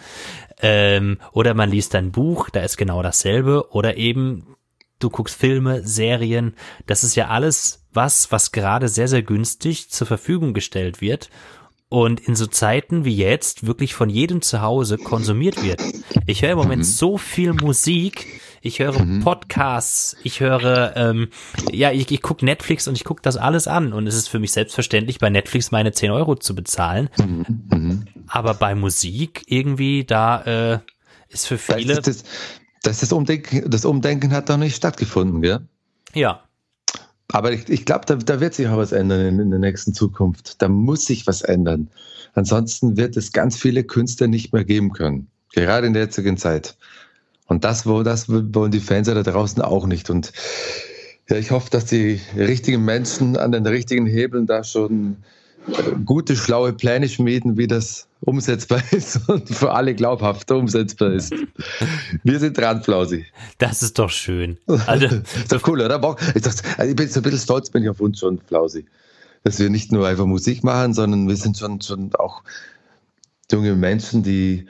Ähm, oder man liest ein Buch, da ist genau dasselbe. Oder eben du guckst Filme, Serien. Das ist ja alles was, was gerade sehr, sehr günstig zur Verfügung gestellt wird und in so Zeiten wie jetzt wirklich von jedem zu Hause konsumiert wird. Ich höre im Moment mhm. so viel Musik, ich höre mhm. Podcasts, ich höre, ähm, ja, ich, ich gucke Netflix und ich gucke das alles an und es ist für mich selbstverständlich, bei Netflix meine 10 Euro zu bezahlen. Mhm. mhm. Aber bei Musik irgendwie, da äh, ist für viele... Das, das, das, das, Umdenken, das Umdenken hat doch nicht stattgefunden, gell? Ja, aber ich, ich glaube, da, da, wird sich auch was ändern in, in, der nächsten Zukunft. Da muss sich was ändern. Ansonsten wird es ganz viele Künstler nicht mehr geben können. Gerade in der jetzigen Zeit. Und das, wo, das wollen die Fans da draußen auch nicht. Und ja, ich hoffe, dass die richtigen Menschen an den richtigen Hebeln da schon gute, schlaue Pläne schmieden, wie das umsetzbar ist und für alle glaubhaft umsetzbar ist. Wir sind dran, Flausi. Das ist doch schön. Also, ist doch cool, oder? Ich, dachte, also ich bin so ein bisschen stolz, bin ich auf uns schon, Flausi. Dass wir nicht nur einfach Musik machen, sondern wir sind schon, schon auch junge Menschen, die,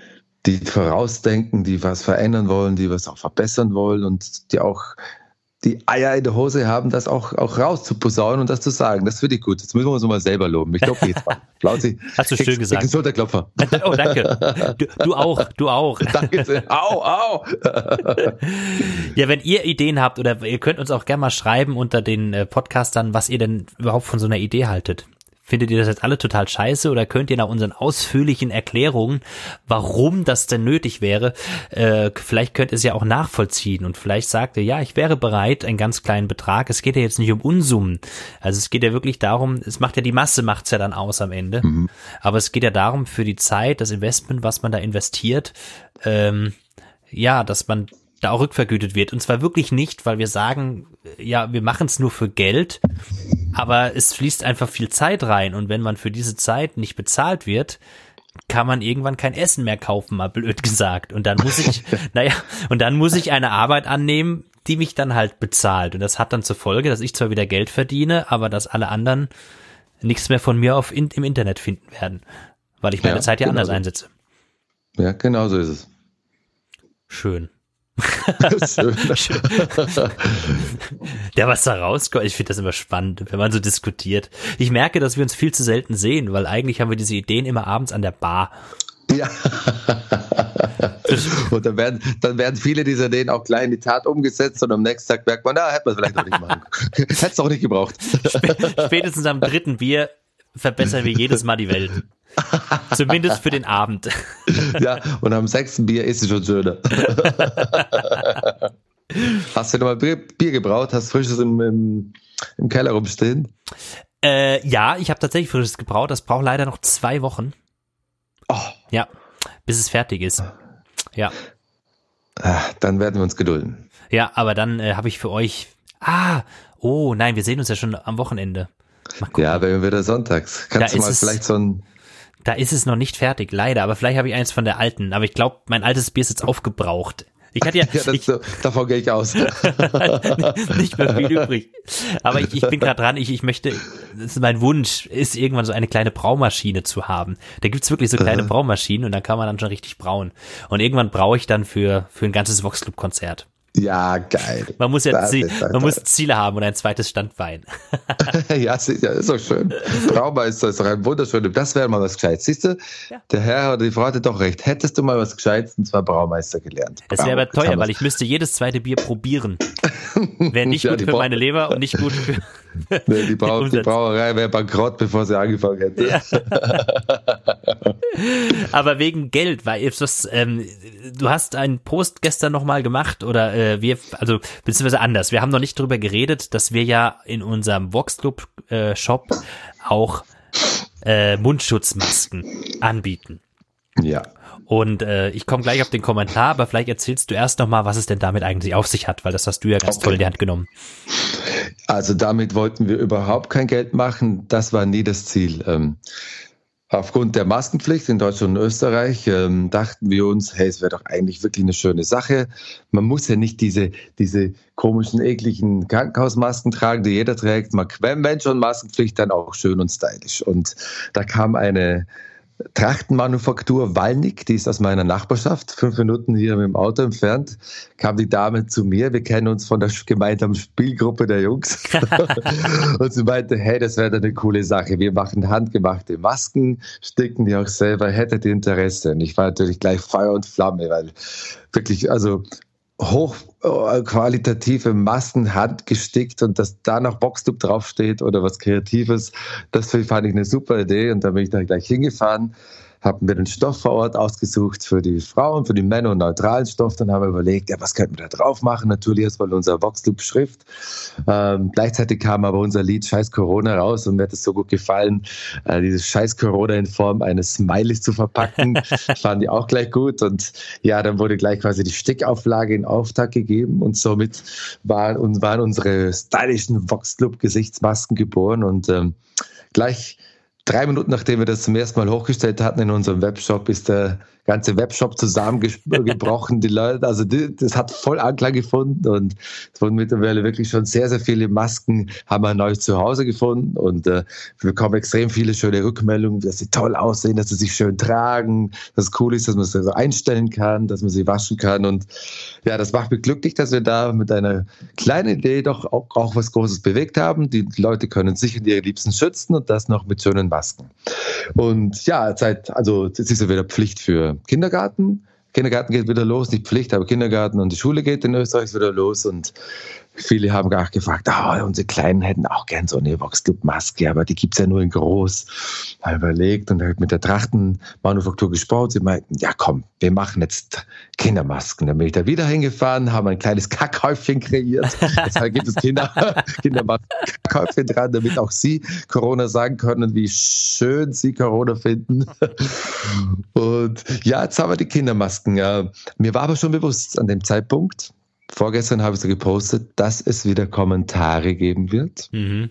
die vorausdenken, die was verändern wollen, die was auch verbessern wollen und die auch die Eier in der Hose haben, das auch, auch rauszuposaunen und das zu sagen. Das finde ich gut. Jetzt müssen wir uns mal selber loben. Ich glaube, jetzt mal. Flausi. Hast du schön gesagt. So der Klopfer. Oh, danke. Du, du auch, du auch. Danke sehr. Au, au. ja, wenn ihr Ideen habt oder ihr könnt uns auch gerne mal schreiben unter den äh, Podcastern, was ihr denn überhaupt von so einer Idee haltet. Findet ihr das jetzt alle total scheiße oder könnt ihr nach unseren ausführlichen Erklärungen, warum das denn nötig wäre, äh, vielleicht könnt ihr es ja auch nachvollziehen und vielleicht sagt ihr, ja, ich wäre bereit, einen ganz kleinen Betrag. Es geht ja jetzt nicht um Unsummen. Also es geht ja wirklich darum, es macht ja die Masse, macht's ja dann aus am Ende. Mhm. Aber es geht ja darum, für die Zeit, das Investment, was man da investiert, ähm, ja, dass man da auch rückvergütet wird. Und zwar wirklich nicht, weil wir sagen, ja, wir machen es nur für Geld, aber es fließt einfach viel Zeit rein. Und wenn man für diese Zeit nicht bezahlt wird, kann man irgendwann kein Essen mehr kaufen, mal blöd gesagt. Und dann muss ich, naja, und dann muss ich eine Arbeit annehmen, die mich dann halt bezahlt. Und das hat dann zur Folge, dass ich zwar wieder Geld verdiene, aber dass alle anderen nichts mehr von mir auf in, im Internet finden werden, weil ich meine ja, Zeit ja genau anders so. einsetze. Ja, genau so ist es. Schön. Der, was da rauskommt, ich finde das immer spannend, wenn man so diskutiert. Ich merke, dass wir uns viel zu selten sehen, weil eigentlich haben wir diese Ideen immer abends an der Bar. Ja. und dann werden, dann werden viele dieser Ideen auch gleich in die Tat umgesetzt und am nächsten Tag merkt man, na, hätte man vielleicht auch nicht machen. Hätte es auch nicht gebraucht. Spätestens am dritten Bier verbessern wir jedes Mal die Welt. Zumindest für den Abend. Ja, und am sechsten Bier ist es schon schöner. Hast du nochmal Bier, Bier gebraut? Hast du frisches im, im, im Keller rumstehen? Äh, ja, ich habe tatsächlich frisches gebraut. Das braucht leider noch zwei Wochen. Oh. Ja, bis es fertig ist. Ja. Ah, dann werden wir uns gedulden. Ja, aber dann äh, habe ich für euch. Ah, oh nein, wir sehen uns ja schon am Wochenende. Ja, wenn wir wieder sonntags. Kannst da du mal vielleicht so ein da ist es noch nicht fertig, leider. Aber vielleicht habe ich eins von der alten. Aber ich glaube, mein altes Bier ist jetzt aufgebraucht. Ich hatte ja, ja ich, so, davon gehe ich aus. nicht mehr viel übrig. Aber ich, ich bin gerade dran, ich, ich möchte, das ist mein Wunsch, ist irgendwann so eine kleine Braumaschine zu haben. Da gibt's wirklich so kleine Braumaschinen und dann kann man dann schon richtig brauen. Und irgendwann brauche ich dann für, für ein ganzes Voxclub-Konzert. Ja, geil. Man muss ja Ziel, man muss Ziele haben und ein zweites Standbein. ja, ist doch schön. Traumeister ist doch ein wunderschönes. Das wäre mal was Gescheites. Siehst du, ja. der Herr oder die Frau hatte doch recht. Hättest du mal was Gescheites, und zwar Braumeister gelernt. Das wäre aber teuer, weil ich müsste jedes zweite Bier probieren. Wäre nicht ja, gut für meine Leber und nicht gut für. nee, die, Brau die Brauerei wäre bankrott, bevor sie angefangen hätte. Ja. Aber wegen Geld, weil das, ähm, du hast einen Post gestern nochmal gemacht oder äh, wir, also beziehungsweise anders. Wir haben noch nicht drüber geredet, dass wir ja in unserem Voxclub äh, Shop auch äh, Mundschutzmasken anbieten. Ja. Und äh, ich komme gleich auf den Kommentar, aber vielleicht erzählst du erst nochmal, was es denn damit eigentlich auf sich hat, weil das hast du ja ganz okay. toll in die Hand genommen. Also damit wollten wir überhaupt kein Geld machen. Das war nie das Ziel. Ähm, aufgrund der Maskenpflicht in Deutschland und Österreich ähm, dachten wir uns, hey, es wäre doch eigentlich wirklich eine schöne Sache. Man muss ja nicht diese, diese komischen, ekligen Krankenhausmasken tragen, die jeder trägt. Man, wenn schon Maskenpflicht, dann auch schön und stylisch. Und da kam eine Trachtenmanufaktur Wallnick, die ist aus meiner Nachbarschaft, fünf Minuten hier mit dem Auto entfernt, kam die Dame zu mir. Wir kennen uns von der gemeinsamen Spielgruppe der Jungs. und sie meinte, hey, das wäre eine coole Sache. Wir machen handgemachte Masken, sticken die auch selber, hättet ihr Interesse? Und ich war natürlich gleich Feuer und Flamme, weil wirklich, also hochqualitative Massen handgestickt und dass da noch Boxtube draufsteht oder was Kreatives, das fand ich eine super Idee und da bin ich dann gleich hingefahren haben wir den Stoff vor Ort ausgesucht für die Frauen, für die Männer und neutralen Stoff. Dann haben wir überlegt, ja, was könnten wir da drauf machen? Natürlich erstmal unser Voxloop-Schrift. Ähm, gleichzeitig kam aber unser Lied Scheiß Corona raus und mir hat es so gut gefallen, äh, dieses Scheiß Corona in Form eines Smileys zu verpacken. Fanden die auch gleich gut. Und ja, dann wurde gleich quasi die Stickauflage in Auftrag gegeben und somit waren, waren unsere stylischen Voxloop-Gesichtsmasken geboren und ähm, gleich drei Minuten nachdem wir das zum ersten Mal hochgestellt hatten in unserem Webshop, ist der ganze Webshop zusammengebrochen. die Leute, also die, das hat voll Anklang gefunden und es wurden mittlerweile wirklich schon sehr, sehr viele Masken, haben ein neues Zuhause gefunden und äh, wir bekommen extrem viele schöne Rückmeldungen, dass sie toll aussehen, dass sie sich schön tragen, dass es cool ist, dass man sie so einstellen kann, dass man sie waschen kann und ja, das macht mich glücklich, dass wir da mit einer kleinen Idee doch auch, auch was Großes bewegt haben. Die Leute können sich und ihre Liebsten schützen und das noch mit schönen Masken. Und ja, seit, also es ist ja wieder Pflicht für Kindergarten. Kindergarten geht wieder los, nicht Pflicht, aber Kindergarten und die Schule geht in Österreich wieder los und viele haben auch gefragt, oh, unsere Kleinen hätten auch gern so eine Vox-Maske, aber die gibt es ja nur in groß. Mal überlegt und halt mit der Trachtenmanufaktur gesprochen. Sie meinten, ja komm, wir machen jetzt Kindermasken. Dann bin ich da wieder hingefahren, haben ein kleines Kackhäufchen kreiert. Deshalb gibt es Kinder, Kindermasken-Kackhäufchen dran, damit auch sie Corona sagen können, wie schön sie Corona finden. Und ja, jetzt haben wir die Kindermasken. Mir war aber schon bewusst an dem Zeitpunkt, vorgestern habe ich so gepostet, dass es wieder Kommentare geben wird, mhm.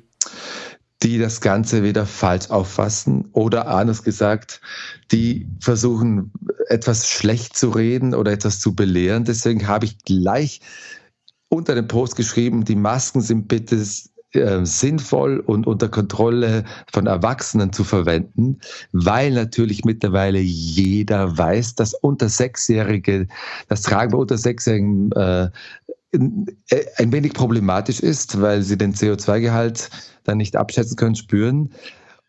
die das Ganze wieder falsch auffassen oder anders gesagt, die versuchen, etwas schlecht zu reden oder etwas zu belehren. Deswegen habe ich gleich unter dem Post geschrieben, die Masken sind bitte äh, sinnvoll und unter Kontrolle von Erwachsenen zu verwenden, weil natürlich mittlerweile jeder weiß, dass unter Sechsjährige, das Tragen bei unter Sechsjährigen äh, ein wenig problematisch ist, weil sie den CO2-Gehalt dann nicht abschätzen können, spüren.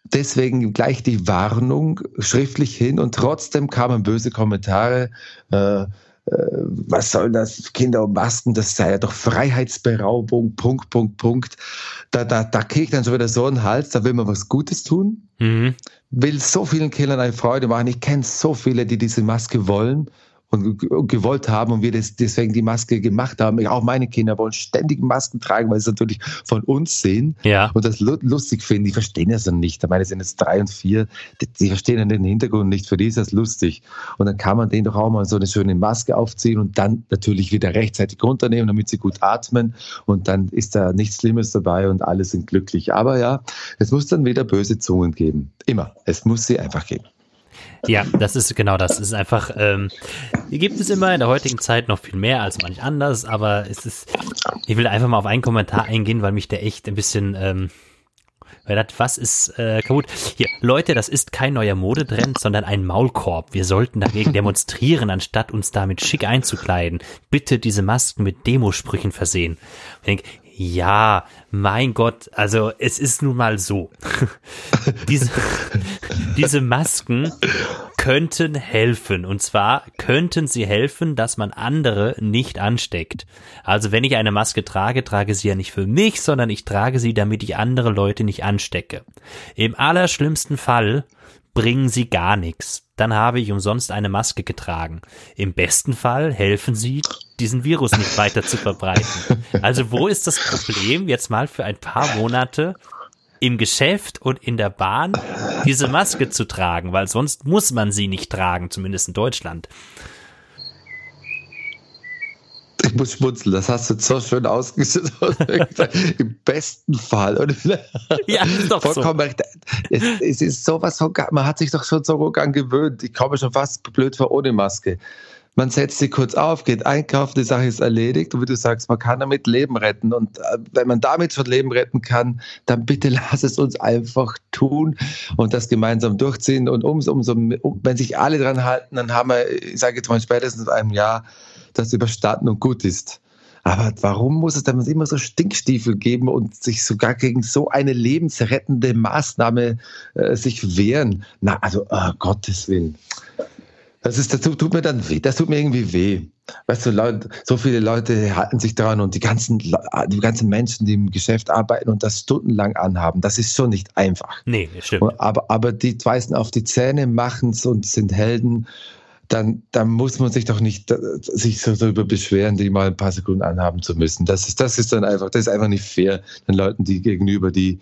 Deswegen gleich die Warnung schriftlich hin und trotzdem kamen böse Kommentare. Äh, äh, was soll das, Kinder und Masken, das sei ja doch Freiheitsberaubung, Punkt, Punkt, Punkt. Da, da, da kriege ich dann schon wieder so einen Hals, da will man was Gutes tun, mhm. will so vielen Kindern eine Freude machen. Ich kenne so viele, die diese Maske wollen und gewollt haben und wir das, deswegen die Maske gemacht haben. Auch meine Kinder wollen ständig Masken tragen, weil sie es natürlich von uns sehen ja. und das lustig finden. Die verstehen das dann nicht. Ich meine, sind jetzt drei und vier, die, die verstehen den Hintergrund nicht. Für die ist das lustig. Und dann kann man denen doch auch mal so eine schöne Maske aufziehen und dann natürlich wieder rechtzeitig runternehmen, damit sie gut atmen. Und dann ist da nichts Schlimmes dabei und alle sind glücklich. Aber ja, es muss dann wieder böse Zungen geben. Immer. Es muss sie einfach geben. Ja, das ist genau das. Es ist einfach, ähm, gibt es immer in der heutigen Zeit noch viel mehr als manch anders, aber es ist, ich will einfach mal auf einen Kommentar eingehen, weil mich der echt ein bisschen, ähm, weil das, was ist äh, kaputt? Hier, Leute, das ist kein neuer Modetrend, sondern ein Maulkorb. Wir sollten dagegen demonstrieren, anstatt uns damit schick einzukleiden. Bitte diese Masken mit Demosprüchen versehen. Ich denke, ja, mein Gott, also es ist nun mal so. diese, diese Masken könnten helfen. Und zwar könnten sie helfen, dass man andere nicht ansteckt. Also wenn ich eine Maske trage, trage sie ja nicht für mich, sondern ich trage sie, damit ich andere Leute nicht anstecke. Im allerschlimmsten Fall bringen sie gar nichts. Dann habe ich umsonst eine Maske getragen. Im besten Fall helfen sie, diesen Virus nicht weiter zu verbreiten. Also wo ist das Problem, jetzt mal für ein paar Monate im Geschäft und in der Bahn diese Maske zu tragen, weil sonst muss man sie nicht tragen, zumindest in Deutschland. Ich muss schmunzeln, das hast du so schön ausgesucht. Im besten Fall. Und ja, ist doch vollkommen so. recht. Es, es ist sowas so, man hat sich doch schon so gut angewöhnt. Ich komme schon fast blöd vor ohne Maske. Man setzt sie kurz auf, geht einkaufen, die Sache ist erledigt und wie du sagst, man kann damit Leben retten. Und äh, wenn man damit schon Leben retten kann, dann bitte lass es uns einfach tun und das gemeinsam durchziehen. Und umso, umso, wenn sich alle dran halten, dann haben wir, ich sage jetzt mal spätestens in einem Jahr, das überstanden und gut ist. Aber warum muss es dann immer so Stinkstiefel geben und sich sogar gegen so eine lebensrettende Maßnahme äh, sich wehren? Na, also, oh, Gottes Willen. Das, ist, das tut mir dann weh. Das tut mir irgendwie weh. Weißt du, Leute, so viele Leute halten sich daran und die ganzen, die ganzen Menschen, die im Geschäft arbeiten und das stundenlang anhaben, das ist schon nicht einfach. Nee, stimmt. Aber, aber die weisen auf die Zähne, machen es und sind Helden dann, dann muss man sich doch nicht äh, sich so darüber beschweren, die mal ein paar Sekunden anhaben zu müssen. Das ist, das ist dann einfach, das ist einfach nicht fair den Leuten, die gegenüber, die,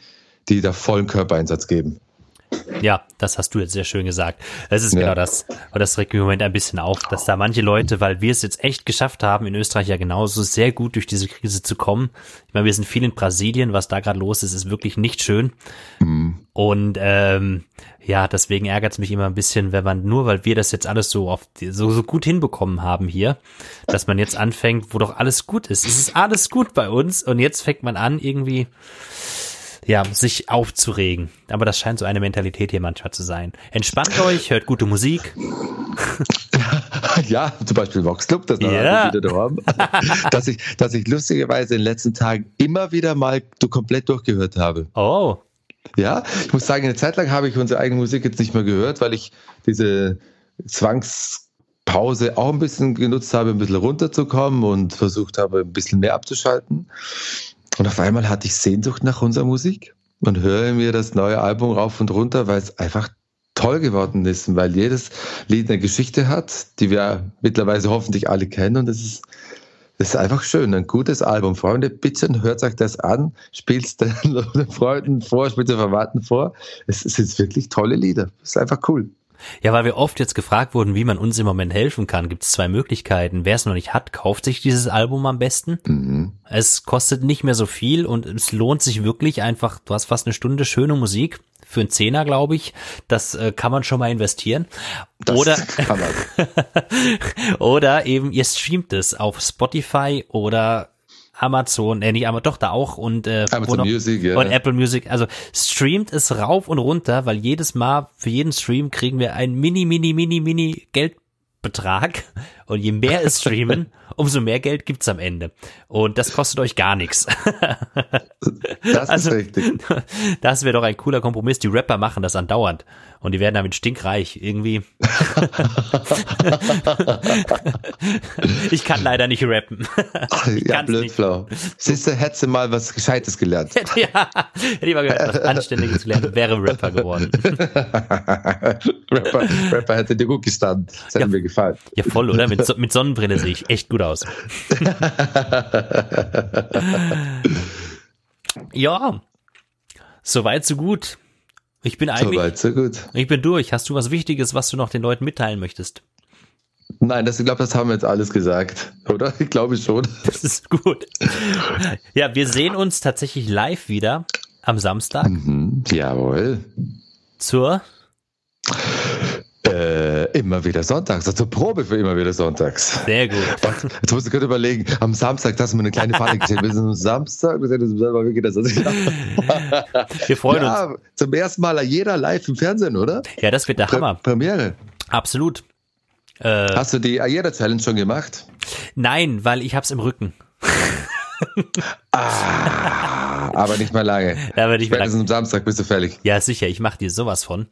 die da vollen Körpereinsatz geben. Ja, das hast du jetzt sehr schön gesagt. Das ist ja. genau das, und das regt mich im Moment ein bisschen auf, dass da manche Leute, weil wir es jetzt echt geschafft haben, in Österreich ja genauso sehr gut durch diese Krise zu kommen. Ich meine, wir sind viel in Brasilien, was da gerade los ist, ist wirklich nicht schön. Mhm. Und ähm, ja, deswegen ärgert es mich immer ein bisschen, wenn man nur, weil wir das jetzt alles so oft so, so gut hinbekommen haben hier, dass man jetzt anfängt, wo doch alles gut ist. Es ist alles gut bei uns und jetzt fängt man an, irgendwie ja, sich aufzuregen. Aber das scheint so eine Mentalität hier manchmal zu sein. Entspannt euch, hört gute Musik. Ja, zum Beispiel Vox Club, das yeah. wieder da haben. dass ich, dass ich lustigerweise in den letzten Tagen immer wieder mal du komplett durchgehört habe. Oh. Ja, ich muss sagen, eine Zeit lang habe ich unsere eigene Musik jetzt nicht mehr gehört, weil ich diese Zwangspause auch ein bisschen genutzt habe, ein bisschen runterzukommen und versucht habe, ein bisschen mehr abzuschalten. Und auf einmal hatte ich Sehnsucht nach unserer Musik und höre mir das neue Album rauf und runter, weil es einfach toll geworden ist, weil jedes Lied eine Geschichte hat, die wir mittlerweile hoffentlich alle kennen und das ist ist einfach schön, ein gutes Album. Freunde, bitte hört euch das an, spielt es den Freunden vor, spielt den Verwandten vor. Es sind wirklich tolle Lieder. Es ist einfach cool. Ja, weil wir oft jetzt gefragt wurden, wie man uns im Moment helfen kann, gibt es zwei Möglichkeiten. Wer es noch nicht hat, kauft sich dieses Album am besten. Mhm. Es kostet nicht mehr so viel und es lohnt sich wirklich einfach, du hast fast eine Stunde schöne Musik für einen Zehner, glaube ich. Das äh, kann man schon mal investieren. Das oder, oder eben ihr streamt es auf Spotify oder Amazon, äh, nicht aber doch da auch und äh, Amazon noch, Music, ja. und Apple Music. Also streamt es rauf und runter, weil jedes Mal für jeden Stream kriegen wir ein mini, mini, mini, mini Geldbetrag und je mehr es streamen, umso mehr Geld gibt's am Ende. Und das kostet euch gar nichts. Das also, ist richtig. Das wäre doch ein cooler Kompromiss. Die Rapper machen das andauernd und die werden damit stinkreich. Irgendwie. ich kann leider nicht rappen. Ich ja, blöd, Flau. Siehst du, hättest du mal was Gescheites gelernt. ja, hätte ich mal gehört, was Anständiges gelernt, wäre Rapper geworden. Rapper, Rapper hätte dir gut gestanden. Das hätte ja, mir gefallen. Ja, voll, oder? Mit, mit Sonnenbrille sehe ich echt gut aus. ja, soweit so gut. Ich bin eigentlich. Soweit so gut. Ich bin durch. Hast du was Wichtiges, was du noch den Leuten mitteilen möchtest? Nein, das, ich glaube, das haben wir jetzt alles gesagt, oder? Ich glaube schon. Das ist gut. Ja, wir sehen uns tatsächlich live wieder am Samstag. Mhm, jawohl. Zur äh, immer wieder sonntags, also Probe für immer wieder sonntags. Sehr gut. Und jetzt musst du gerade überlegen, am Samstag, das ist mir eine kleine Falle gesehen. Wir sind am Samstag, wir sind selber wirklich das. Wir freuen ja, uns. Zum ersten Mal jeder live im Fernsehen, oder? Ja, das wird der Hammer. Premiere. Absolut. Äh, Hast du die Ayeda Challenge schon gemacht? Nein, weil ich hab's im Rücken. ah, aber nicht mehr lange. Aber nicht mehr lange. am Samstag bist du fertig. Ja, sicher. Ich mach dir sowas von.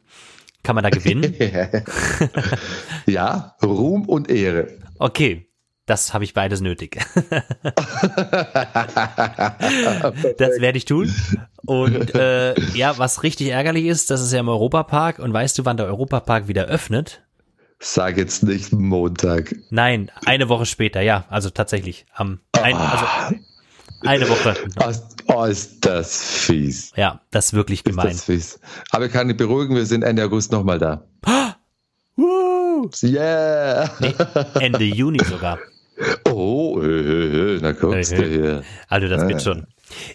Kann man da gewinnen? ja, Ruhm und Ehre. Okay, das habe ich beides nötig. das werde ich tun. Und äh, ja, was richtig ärgerlich ist, das ist ja im Europapark. Und weißt du, wann der Europapark wieder öffnet? Sag jetzt nicht Montag. Nein, eine Woche später, ja, also tatsächlich. Am, ein, also eine Woche. Oh, ist das fies. Ja, das ist wirklich gemein. Ist das fies. Aber ich kann dich beruhigen, wir sind Ende August nochmal da. Woo! Yeah! Nee, Ende Juni sogar. Oh, äh, na guckst du hier. Also das wird schon.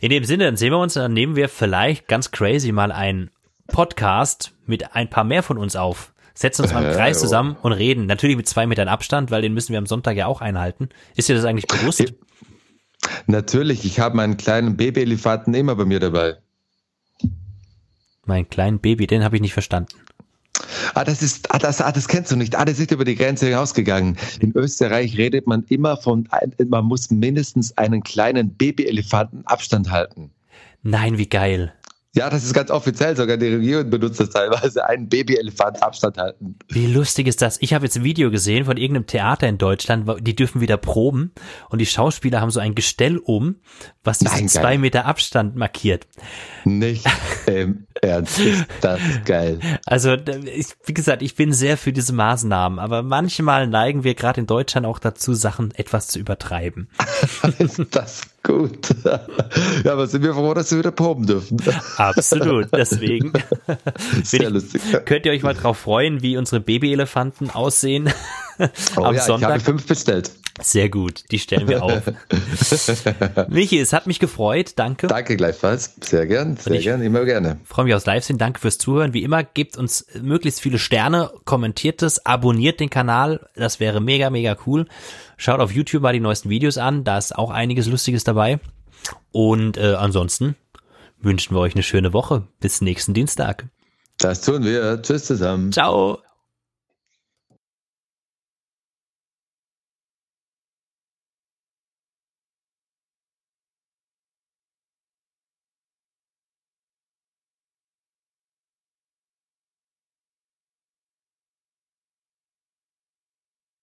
In dem Sinne, dann sehen wir uns, dann nehmen wir vielleicht ganz crazy mal einen Podcast mit ein paar mehr von uns auf. Setzen uns mal im Kreis zusammen und reden. Natürlich mit zwei Metern Abstand, weil den müssen wir am Sonntag ja auch einhalten. Ist dir das eigentlich bewusst? Natürlich, ich habe meinen kleinen Babyelefanten immer bei mir dabei. Mein kleinen Baby, den habe ich nicht verstanden. Ah, das ist, ah, das, ah, das kennst du nicht. Ah, das ist über die Grenze hinausgegangen. In Österreich redet man immer von, man muss mindestens einen kleinen Babyelefanten Abstand halten. Nein, wie geil. Ja, das ist ganz offiziell. Sogar die Regierung benutzt das teilweise. Einen Babyelefant Abstand halten. Wie lustig ist das? Ich habe jetzt ein Video gesehen von irgendeinem Theater in Deutschland. Die dürfen wieder proben und die Schauspieler haben so ein Gestell um, was diesen zwei Meter Abstand markiert. Nicht im Ernst. Ist das geil. Also, ich, wie gesagt, ich bin sehr für diese Maßnahmen, aber manchmal neigen wir gerade in Deutschland auch dazu, Sachen etwas zu übertreiben. ist das gut. Ja, aber sind wir froh, dass wir wieder proben dürfen. Absolut. Deswegen Sehr lustig. könnt ihr euch mal drauf freuen, wie unsere Babyelefanten aussehen. Oh am ja, Sonntag. ich habe fünf bestellt. Sehr gut, die stellen wir auf. Michi, es hat mich gefreut, danke. Danke gleichfalls, sehr gern, sehr gern, immer gerne. Freue mich aus Live-Sinn, danke fürs Zuhören. Wie immer, gebt uns möglichst viele Sterne, kommentiert es, abonniert den Kanal, das wäre mega, mega cool. Schaut auf YouTube mal die neuesten Videos an, da ist auch einiges Lustiges dabei. Und äh, ansonsten wünschen wir euch eine schöne Woche. Bis nächsten Dienstag. Das tun wir. Tschüss zusammen. Ciao.